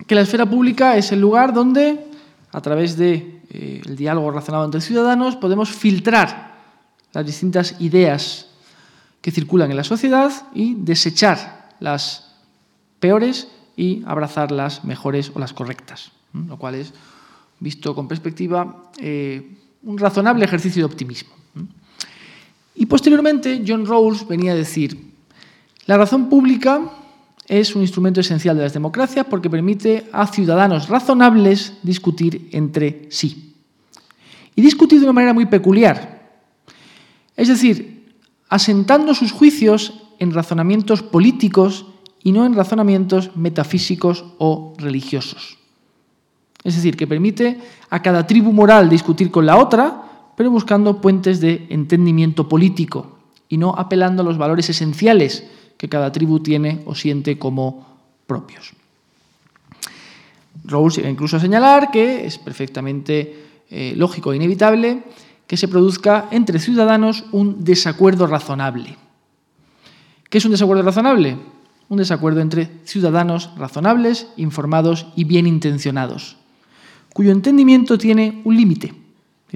que la esfera pública es el lugar donde, a través del de, eh, diálogo razonado entre ciudadanos, podemos filtrar las distintas ideas que circulan en la sociedad y desechar las peores y abrazar las mejores o las correctas, lo cual es, visto con perspectiva, eh, un razonable ejercicio de optimismo. Y posteriormente John Rawls venía a decir, la razón pública es un instrumento esencial de las democracias porque permite a ciudadanos razonables discutir entre sí. Y discutir de una manera muy peculiar. Es decir, asentando sus juicios en razonamientos políticos y no en razonamientos metafísicos o religiosos. Es decir, que permite a cada tribu moral discutir con la otra pero buscando puentes de entendimiento político y no apelando a los valores esenciales que cada tribu tiene o siente como propios. Rawls llega incluso a señalar que es perfectamente eh, lógico e inevitable que se produzca entre ciudadanos un desacuerdo razonable. ¿Qué es un desacuerdo razonable? Un desacuerdo entre ciudadanos razonables, informados y bien intencionados, cuyo entendimiento tiene un límite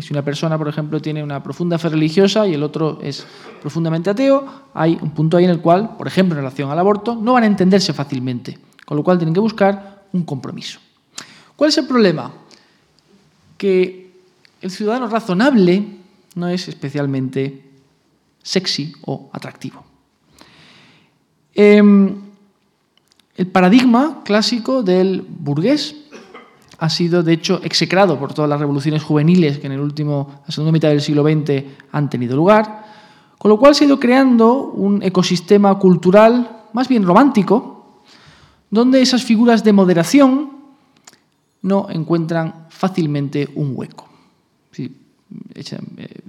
si una persona, por ejemplo, tiene una profunda fe religiosa y el otro es profundamente ateo, hay un punto ahí en el cual, por ejemplo, en relación al aborto, no van a entenderse fácilmente, con lo cual tienen que buscar un compromiso. ¿Cuál es el problema? Que el ciudadano razonable no es especialmente sexy o atractivo. Em, el paradigma clásico del burgués ha sido, de hecho, execrado por todas las revoluciones juveniles que en el último, la segunda mitad del siglo XX han tenido lugar, con lo cual se ha ido creando un ecosistema cultural más bien romántico, donde esas figuras de moderación no encuentran fácilmente un hueco. Si eh,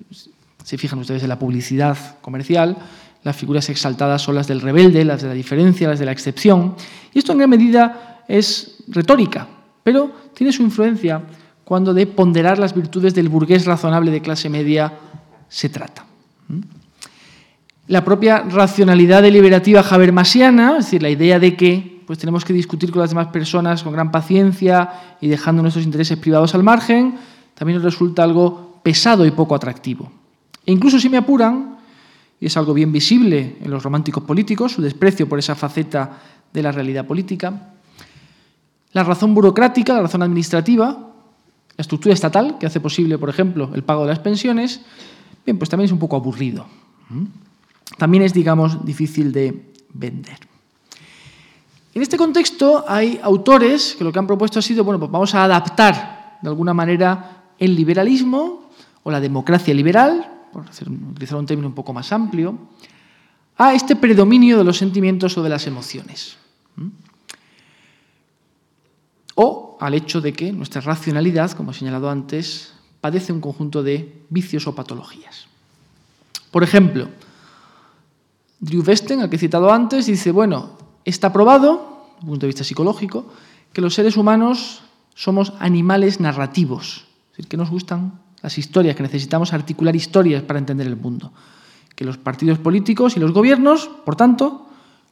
se fijan ustedes en la publicidad comercial, las figuras exaltadas son las del rebelde, las de la diferencia, las de la excepción, y esto en gran medida es retórica, pero tiene su influencia cuando de ponderar las virtudes del burgués razonable de clase media se trata. La propia racionalidad deliberativa habermasiana, es decir, la idea de que pues, tenemos que discutir con las demás personas con gran paciencia y dejando nuestros intereses privados al margen, también nos resulta algo pesado y poco atractivo. E incluso si me apuran, y es algo bien visible en los románticos políticos, su desprecio por esa faceta de la realidad política, la razón burocrática, la razón administrativa, la estructura estatal, que hace posible, por ejemplo, el pago de las pensiones, bien, pues también es un poco aburrido. También es, digamos, difícil de vender. En este contexto hay autores que lo que han propuesto ha sido, bueno, pues vamos a adaptar de alguna manera el liberalismo o la democracia liberal, por utilizar un término un poco más amplio, a este predominio de los sentimientos o de las emociones o al hecho de que nuestra racionalidad, como he señalado antes, padece un conjunto de vicios o patologías. Por ejemplo, Drew Westen, al que he citado antes, dice, bueno, está probado, desde el punto de vista psicológico, que los seres humanos somos animales narrativos, es decir, que nos gustan las historias, que necesitamos articular historias para entender el mundo, que los partidos políticos y los gobiernos, por tanto,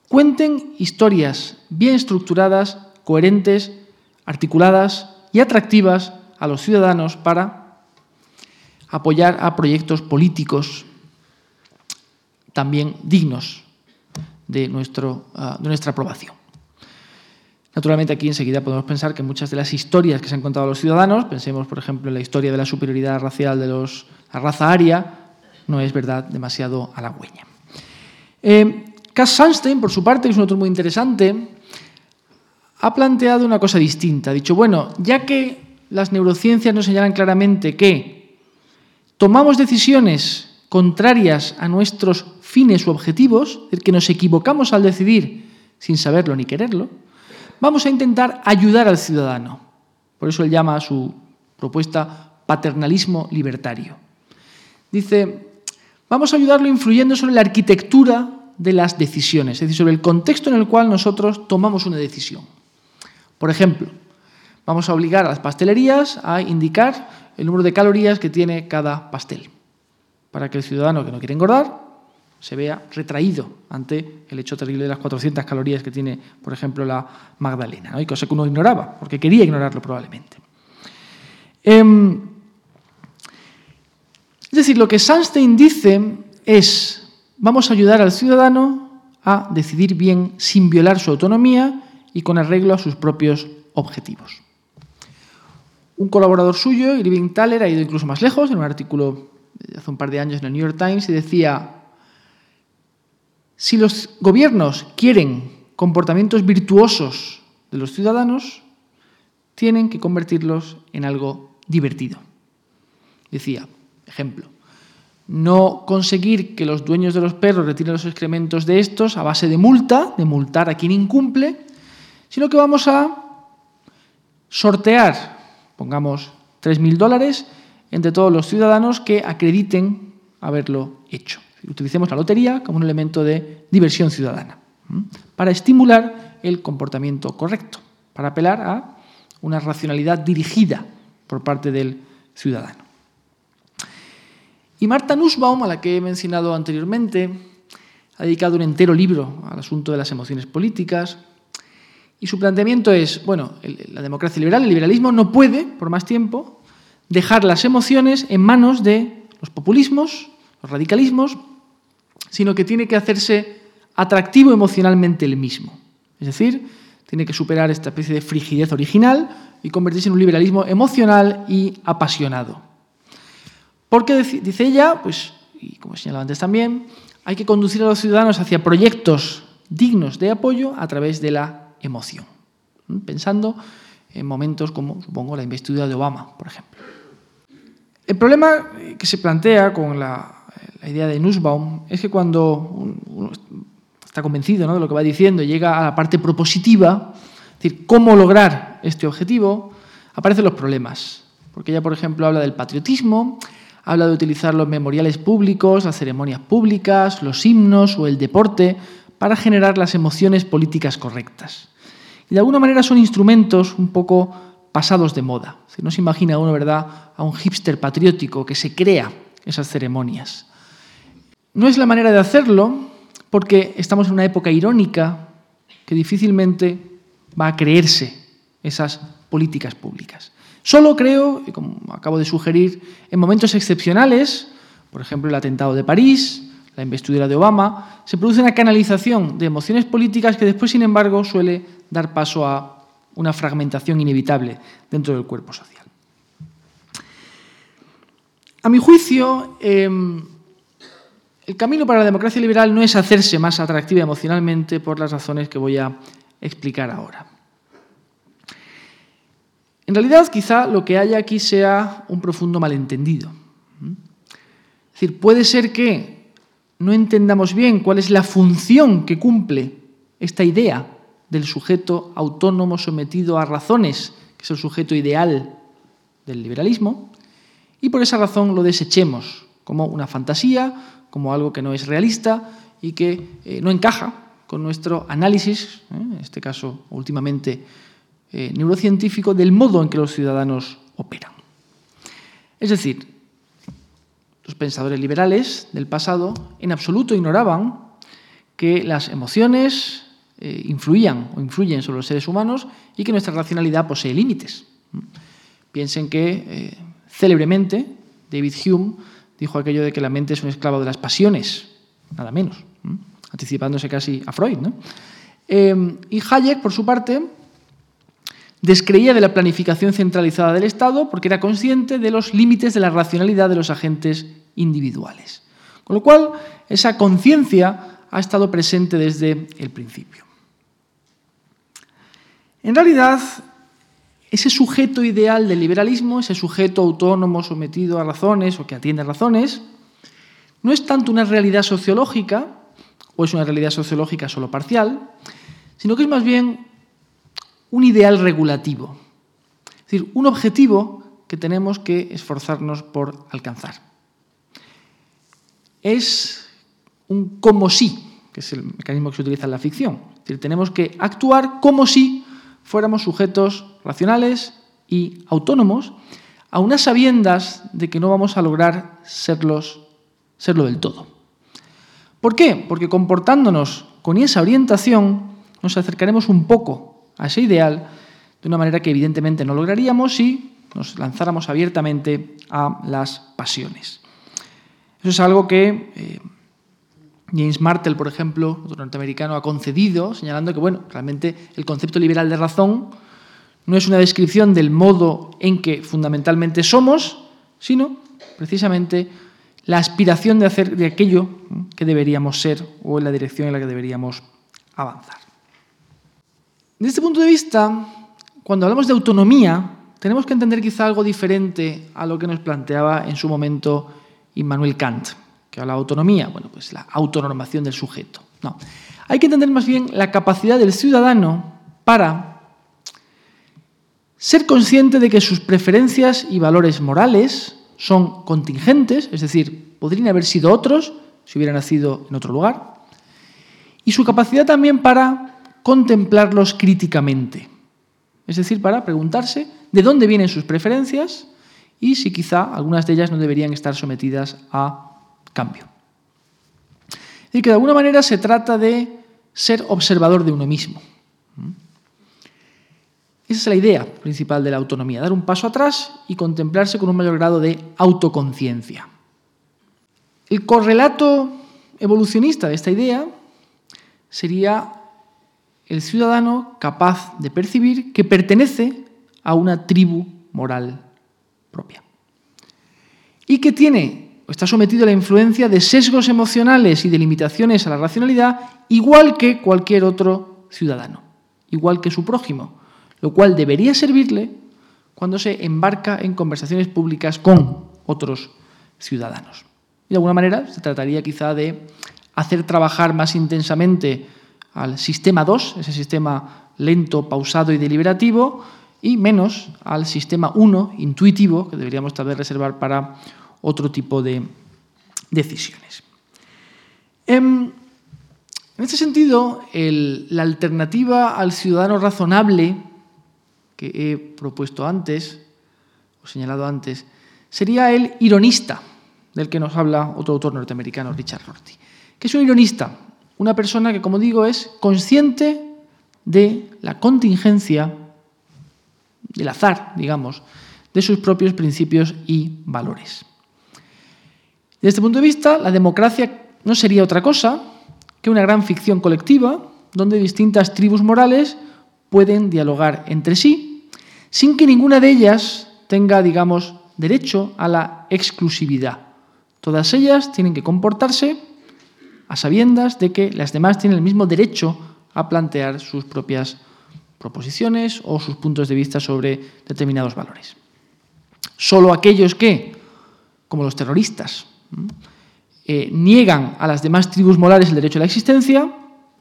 cuenten historias bien estructuradas, coherentes, articuladas y atractivas a los ciudadanos para apoyar a proyectos políticos también dignos de, nuestro, ah, de nuestra aprobación. Naturalmente aquí enseguida podemos pensar que muchas de las historias que se han contado a los ciudadanos, pensemos por ejemplo en la historia de la superioridad racial de los, la raza aria, no es verdad demasiado halagüeña. Eh, Cass Sunstein, por su parte, es un autor muy interesante, ha planteado una cosa distinta. Ha dicho, bueno, ya que las neurociencias nos señalan claramente que tomamos decisiones contrarias a nuestros fines u objetivos, es decir, que nos equivocamos al decidir sin saberlo ni quererlo, vamos a intentar ayudar al ciudadano. Por eso él llama a su propuesta paternalismo libertario. Dice, vamos a ayudarlo influyendo sobre la arquitectura de las decisiones, es decir, sobre el contexto en el cual nosotros tomamos una decisión. Por ejemplo, vamos a obligar a las pastelerías a indicar el número de calorías que tiene cada pastel, para que el ciudadano que no quiere engordar se vea retraído ante el hecho terrible de las 400 calorías que tiene, por ejemplo, la Magdalena, ¿no? y cosa que uno ignoraba, porque quería ignorarlo probablemente. Em, es decir, lo que Sunstein dice es, vamos a ayudar al ciudadano a decidir bien sin violar su autonomía y con arreglo a sus propios objetivos. Un colaborador suyo, Irving Thaler, ha ido incluso más lejos, en un artículo de hace un par de años en el New York Times, y decía, si los gobiernos quieren comportamientos virtuosos de los ciudadanos, tienen que convertirlos en algo divertido. Decía, ejemplo, no conseguir que los dueños de los perros retiren los excrementos de estos a base de multa, de multar a quien incumple, sino que vamos a sortear, pongamos 3.000 dólares, entre todos los ciudadanos que acrediten haberlo hecho. Utilicemos la lotería como un elemento de diversión ciudadana, para estimular el comportamiento correcto, para apelar a una racionalidad dirigida por parte del ciudadano. Y Marta Nussbaum, a la que he mencionado anteriormente, ha dedicado un entero libro al asunto de las emociones políticas. Y su planteamiento es, bueno, la democracia liberal, el liberalismo no puede, por más tiempo, dejar las emociones en manos de los populismos, los radicalismos, sino que tiene que hacerse atractivo emocionalmente el mismo. Es decir, tiene que superar esta especie de frigidez original y convertirse en un liberalismo emocional y apasionado. Porque, dice ella, pues, y como señalaba antes también, hay que conducir a los ciudadanos hacia proyectos dignos de apoyo a través de la emoción, pensando en momentos como, supongo, la investidura de Obama, por ejemplo. El problema que se plantea con la, idea de Nussbaum es que cuando uno está convencido de lo que va diciendo y llega a la parte propositiva, es decir, cómo lograr este objetivo, aparecen los problemas. Porque ella, por ejemplo, habla del patriotismo, habla de utilizar los memoriales públicos, las ceremonias públicas, los himnos o el deporte para generar las emociones políticas correctas. Y de alguna manera son instrumentos un poco pasados de moda. Si no se imagina uno, ¿verdad?, a un hipster patriótico que se crea esas ceremonias. No es la manera de hacerlo porque estamos en una época irónica que difícilmente va a creerse esas políticas públicas. Solo creo, y como acabo de sugerir, en momentos excepcionales, por ejemplo el atentado de París, la investidura de Obama, se produce una canalización de emociones políticas que después, sin embargo, suele dar paso a una fragmentación inevitable dentro del cuerpo social. A mi juicio, em, el camino para la democracia liberal no es hacerse más atractiva emocionalmente por las razones que voy a explicar ahora. En realidad, quizá lo que haya aquí sea un profundo malentendido. Es decir, puede ser que no entendamos bien cuál es la función que cumple esta idea del sujeto autónomo sometido a razones, que es el sujeto ideal del liberalismo, y por esa razón lo desechemos como una fantasía, como algo que no es realista y que eh, no encaja con nuestro análisis, ¿eh? en este caso últimamente eh, neurocientífico, del modo en que los ciudadanos operan. Es decir, los pensadores liberales del pasado en absoluto ignoraban que las emociones eh, influían o influyen sobre los seres humanos y que nuestra racionalidad posee límites. Piensen que, eh, célebremente, David Hume dijo aquello de que la mente es un esclavo de las pasiones, nada menos, anticipándose casi a Freud. Eh, y Hayek, por su parte, descreía de la planificación centralizada del Estado porque era consciente de los límites de la racionalidad de los agentes individuales. Con lo cual, esa conciencia ha estado presente desde el principio. En realidad, ese sujeto ideal del liberalismo, ese sujeto autónomo sometido a razones o que atiende a razones, no es tanto una realidad sociológica, o es una realidad sociológica solo parcial, sino que es más bien un ideal regulativo, es decir, un objetivo que tenemos que esforzarnos por alcanzar. Es un como si, que es el mecanismo que se utiliza en la ficción. Es decir, tenemos que actuar como si fuéramos sujetos racionales y autónomos, a unas sabiendas de que no vamos a lograr serlos, serlo del todo. ¿Por qué? Porque comportándonos con esa orientación nos acercaremos un poco a ese ideal de una manera que evidentemente no lograríamos si nos lanzáramos abiertamente a las pasiones. Eso es algo que eh, James Martel, por ejemplo, otro norteamericano, ha concedido, señalando que bueno, realmente el concepto liberal de razón no es una descripción del modo en que fundamentalmente somos, sino precisamente la aspiración de hacer de aquello que deberíamos ser o en la dirección en la que deberíamos avanzar. Desde este punto de vista, cuando hablamos de autonomía, tenemos que entender quizá algo diferente a lo que nos planteaba en su momento Immanuel Kant que habla de autonomía, bueno, pues la autonormación del sujeto. No. Hay que entender más bien la capacidad del ciudadano para ser consciente de que sus preferencias y valores morales son contingentes, es decir, podrían haber sido otros si hubiera nacido en otro lugar, y su capacidad también para contemplarlos críticamente, es decir, para preguntarse de dónde vienen sus preferencias y si quizá algunas de ellas no deberían estar sometidas a cambio. Es decir, que de alguna manera se trata de ser observador de uno mismo. Esa es la idea principal de la autonomía, dar un paso atrás y contemplarse con un mayor grado de autoconciencia. El correlato evolucionista de esta idea sería el ciudadano capaz de percibir que pertenece a una tribu moral y que tiene está sometido a la influencia de sesgos emocionales y de limitaciones a la racionalidad, igual que cualquier otro ciudadano, igual que su prójimo, lo cual debería servirle cuando se embarca en conversaciones públicas con otros ciudadanos. de alguna manera se trataría quizá de hacer trabajar más intensamente al sistema 2, ese sistema lento, pausado y deliberativo, y menos al sistema 1, intuitivo, que deberíamos tal vez reservar para otro tipo de decisiones. Em, en este sentido, la alternativa al ciudadano razonable que he propuesto antes, o señalado antes, sería el ironista, del que nos habla otro autor norteamericano, Richard Rorty. ¿Qué es un ironista? Una persona que, como digo, es consciente de la contingencia, del azar, digamos, de sus propios principios y valores. Desde este punto de vista, la democracia no sería otra cosa que una gran ficción colectiva donde distintas tribus morales pueden dialogar entre sí sin que ninguna de ellas tenga, digamos, derecho a la exclusividad. Todas ellas tienen que comportarse a sabiendas de que las demás tienen el mismo derecho a plantear sus propias proposiciones o sus puntos de vista sobre determinados valores. Solo aquellos que, como los terroristas, eh, niegan a las demás tribus morales el derecho a la existencia,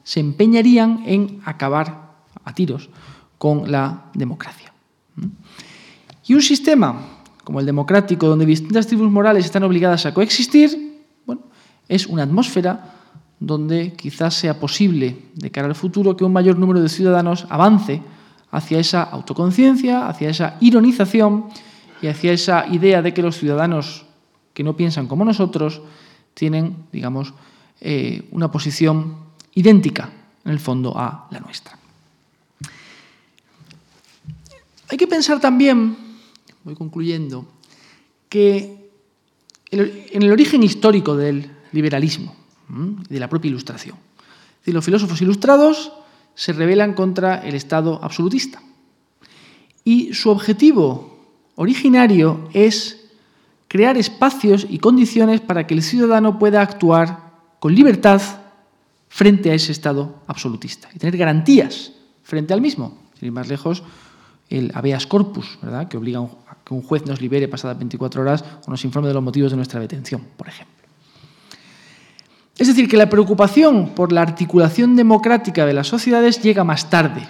se empeñarían en acabar a tiros con la democracia. Y un sistema como el democrático, donde distintas tribus morales están obligadas a coexistir, bueno, es una atmósfera donde quizás sea posible, de cara al futuro, que un mayor número de ciudadanos avance hacia esa autoconciencia, hacia esa ironización y hacia esa idea de que los ciudadanos que no piensan como nosotros tienen, digamos, eh, una posición idéntica, en el fondo, a la nuestra. Hay que pensar también, voy concluyendo, que en el origen histórico del liberalismo de la propia ilustración, los filósofos ilustrados se rebelan contra el Estado absolutista y su objetivo originario es crear espacios y condiciones para que el ciudadano pueda actuar con libertad frente a ese Estado absolutista y tener garantías frente al mismo. Sin ir más lejos, el habeas corpus, ¿verdad? que obliga a que un juez nos libere pasadas 24 horas o nos informe de los motivos de nuestra detención, por ejemplo. Es decir, que la preocupación por la articulación democrática de las sociedades llega más tarde.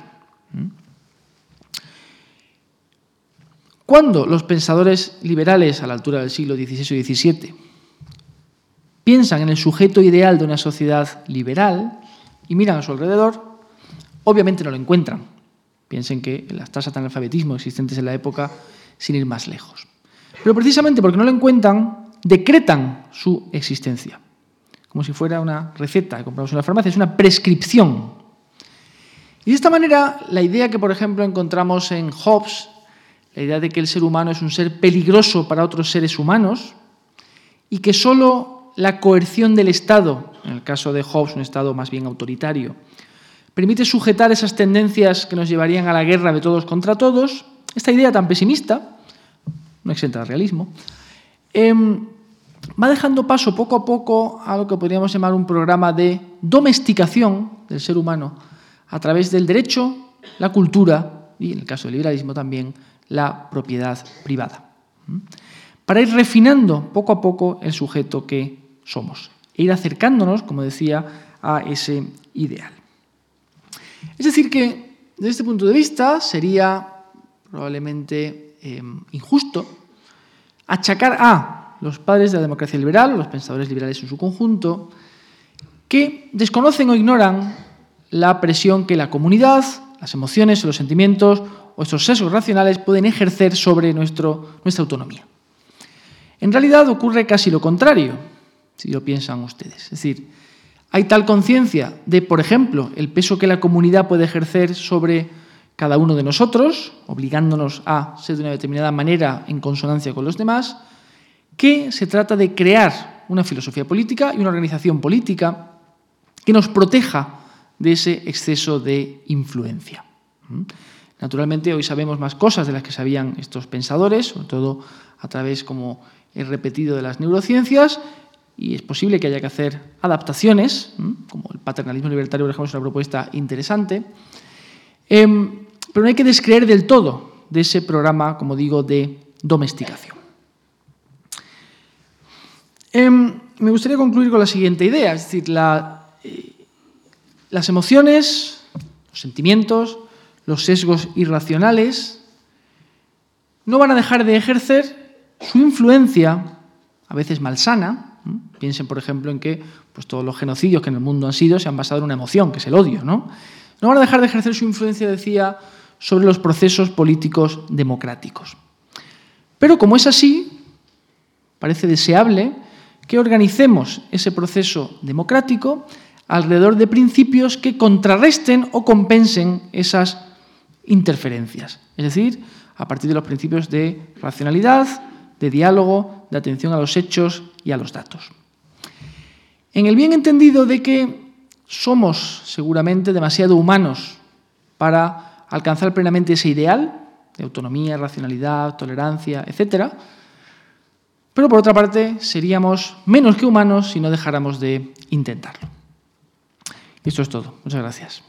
Cuando los pensadores liberales a la altura del siglo XVI y XVII piensan en el sujeto ideal de una sociedad liberal y miran a su alrededor, obviamente no lo encuentran. Piensen que las tasas de analfabetismo existentes en la época, sin ir más lejos. Pero precisamente porque no lo encuentran, decretan su existencia como si fuera una receta que compramos en la farmacia, es una prescripción. Y de esta manera, la idea que, por ejemplo, encontramos en Hobbes, la idea de que el ser humano es un ser peligroso para otros seres humanos y que solo la coerción del Estado, en el caso de Hobbes, un Estado más bien autoritario, permite sujetar esas tendencias que nos llevarían a la guerra de todos contra todos, esta idea tan pesimista, no exenta de realismo, em, va dejando paso poco a poco a lo que podríamos llamar un programa de domesticación del ser humano a través del derecho, la cultura y, en el caso del liberalismo también, la propiedad privada. Para ir refinando poco a poco el sujeto que somos e ir acercándonos, como decía, a ese ideal. Es decir, que desde este punto de vista sería probablemente eh, injusto achacar a los padres de la democracia liberal, los pensadores liberales en su conjunto, que desconocen o ignoran la presión que la comunidad, las emociones los sentimientos o estos sesgos racionales pueden ejercer sobre nuestra autonomía. En realidad ocurre casi lo contrario, si lo piensan ustedes. Es decir, hay tal conciencia de, por ejemplo, el peso que la comunidad puede ejercer sobre cada uno de nosotros, obligándonos a ser de una determinada manera en consonancia con los demás, que se trata de crear una filosofía política y una organización política que nos proteja de ese exceso de influencia. ¿Mm? Naturalmente, hoy sabemos más cosas de las que sabían estos pensadores, sobre todo a través, como he repetido, de las neurociencias, y es posible que haya que hacer adaptaciones, como el paternalismo libertario, por ejemplo, es una propuesta interesante, em, pero no hay que descreer del todo de ese programa, como digo, de domesticación. Em, me gustaría concluir con la siguiente idea, es decir, eh, las emociones, los sentimientos, los sesgos irracionales no van a dejar de ejercer su influencia, a veces malsana. Piensen, por ejemplo, en que pues, todos los genocidios que en el mundo han sido se han basado en una emoción, que es el odio. ¿no? no van a dejar de ejercer su influencia, decía, sobre los procesos políticos democráticos. Pero como es así, parece deseable que organicemos ese proceso democrático alrededor de principios que contrarresten o compensen esas interferencias. Es decir, a partir de los principios de racionalidad, de diálogo, de atención a los hechos y a los datos. En el bien entendido de que somos seguramente demasiado humanos para alcanzar plenamente ese ideal de autonomía, racionalidad, tolerancia, etcétera, pero por otra parte, seríamos menos que humanos si no dejáramos de intentarlo. Esto es todo. Muchas gracias.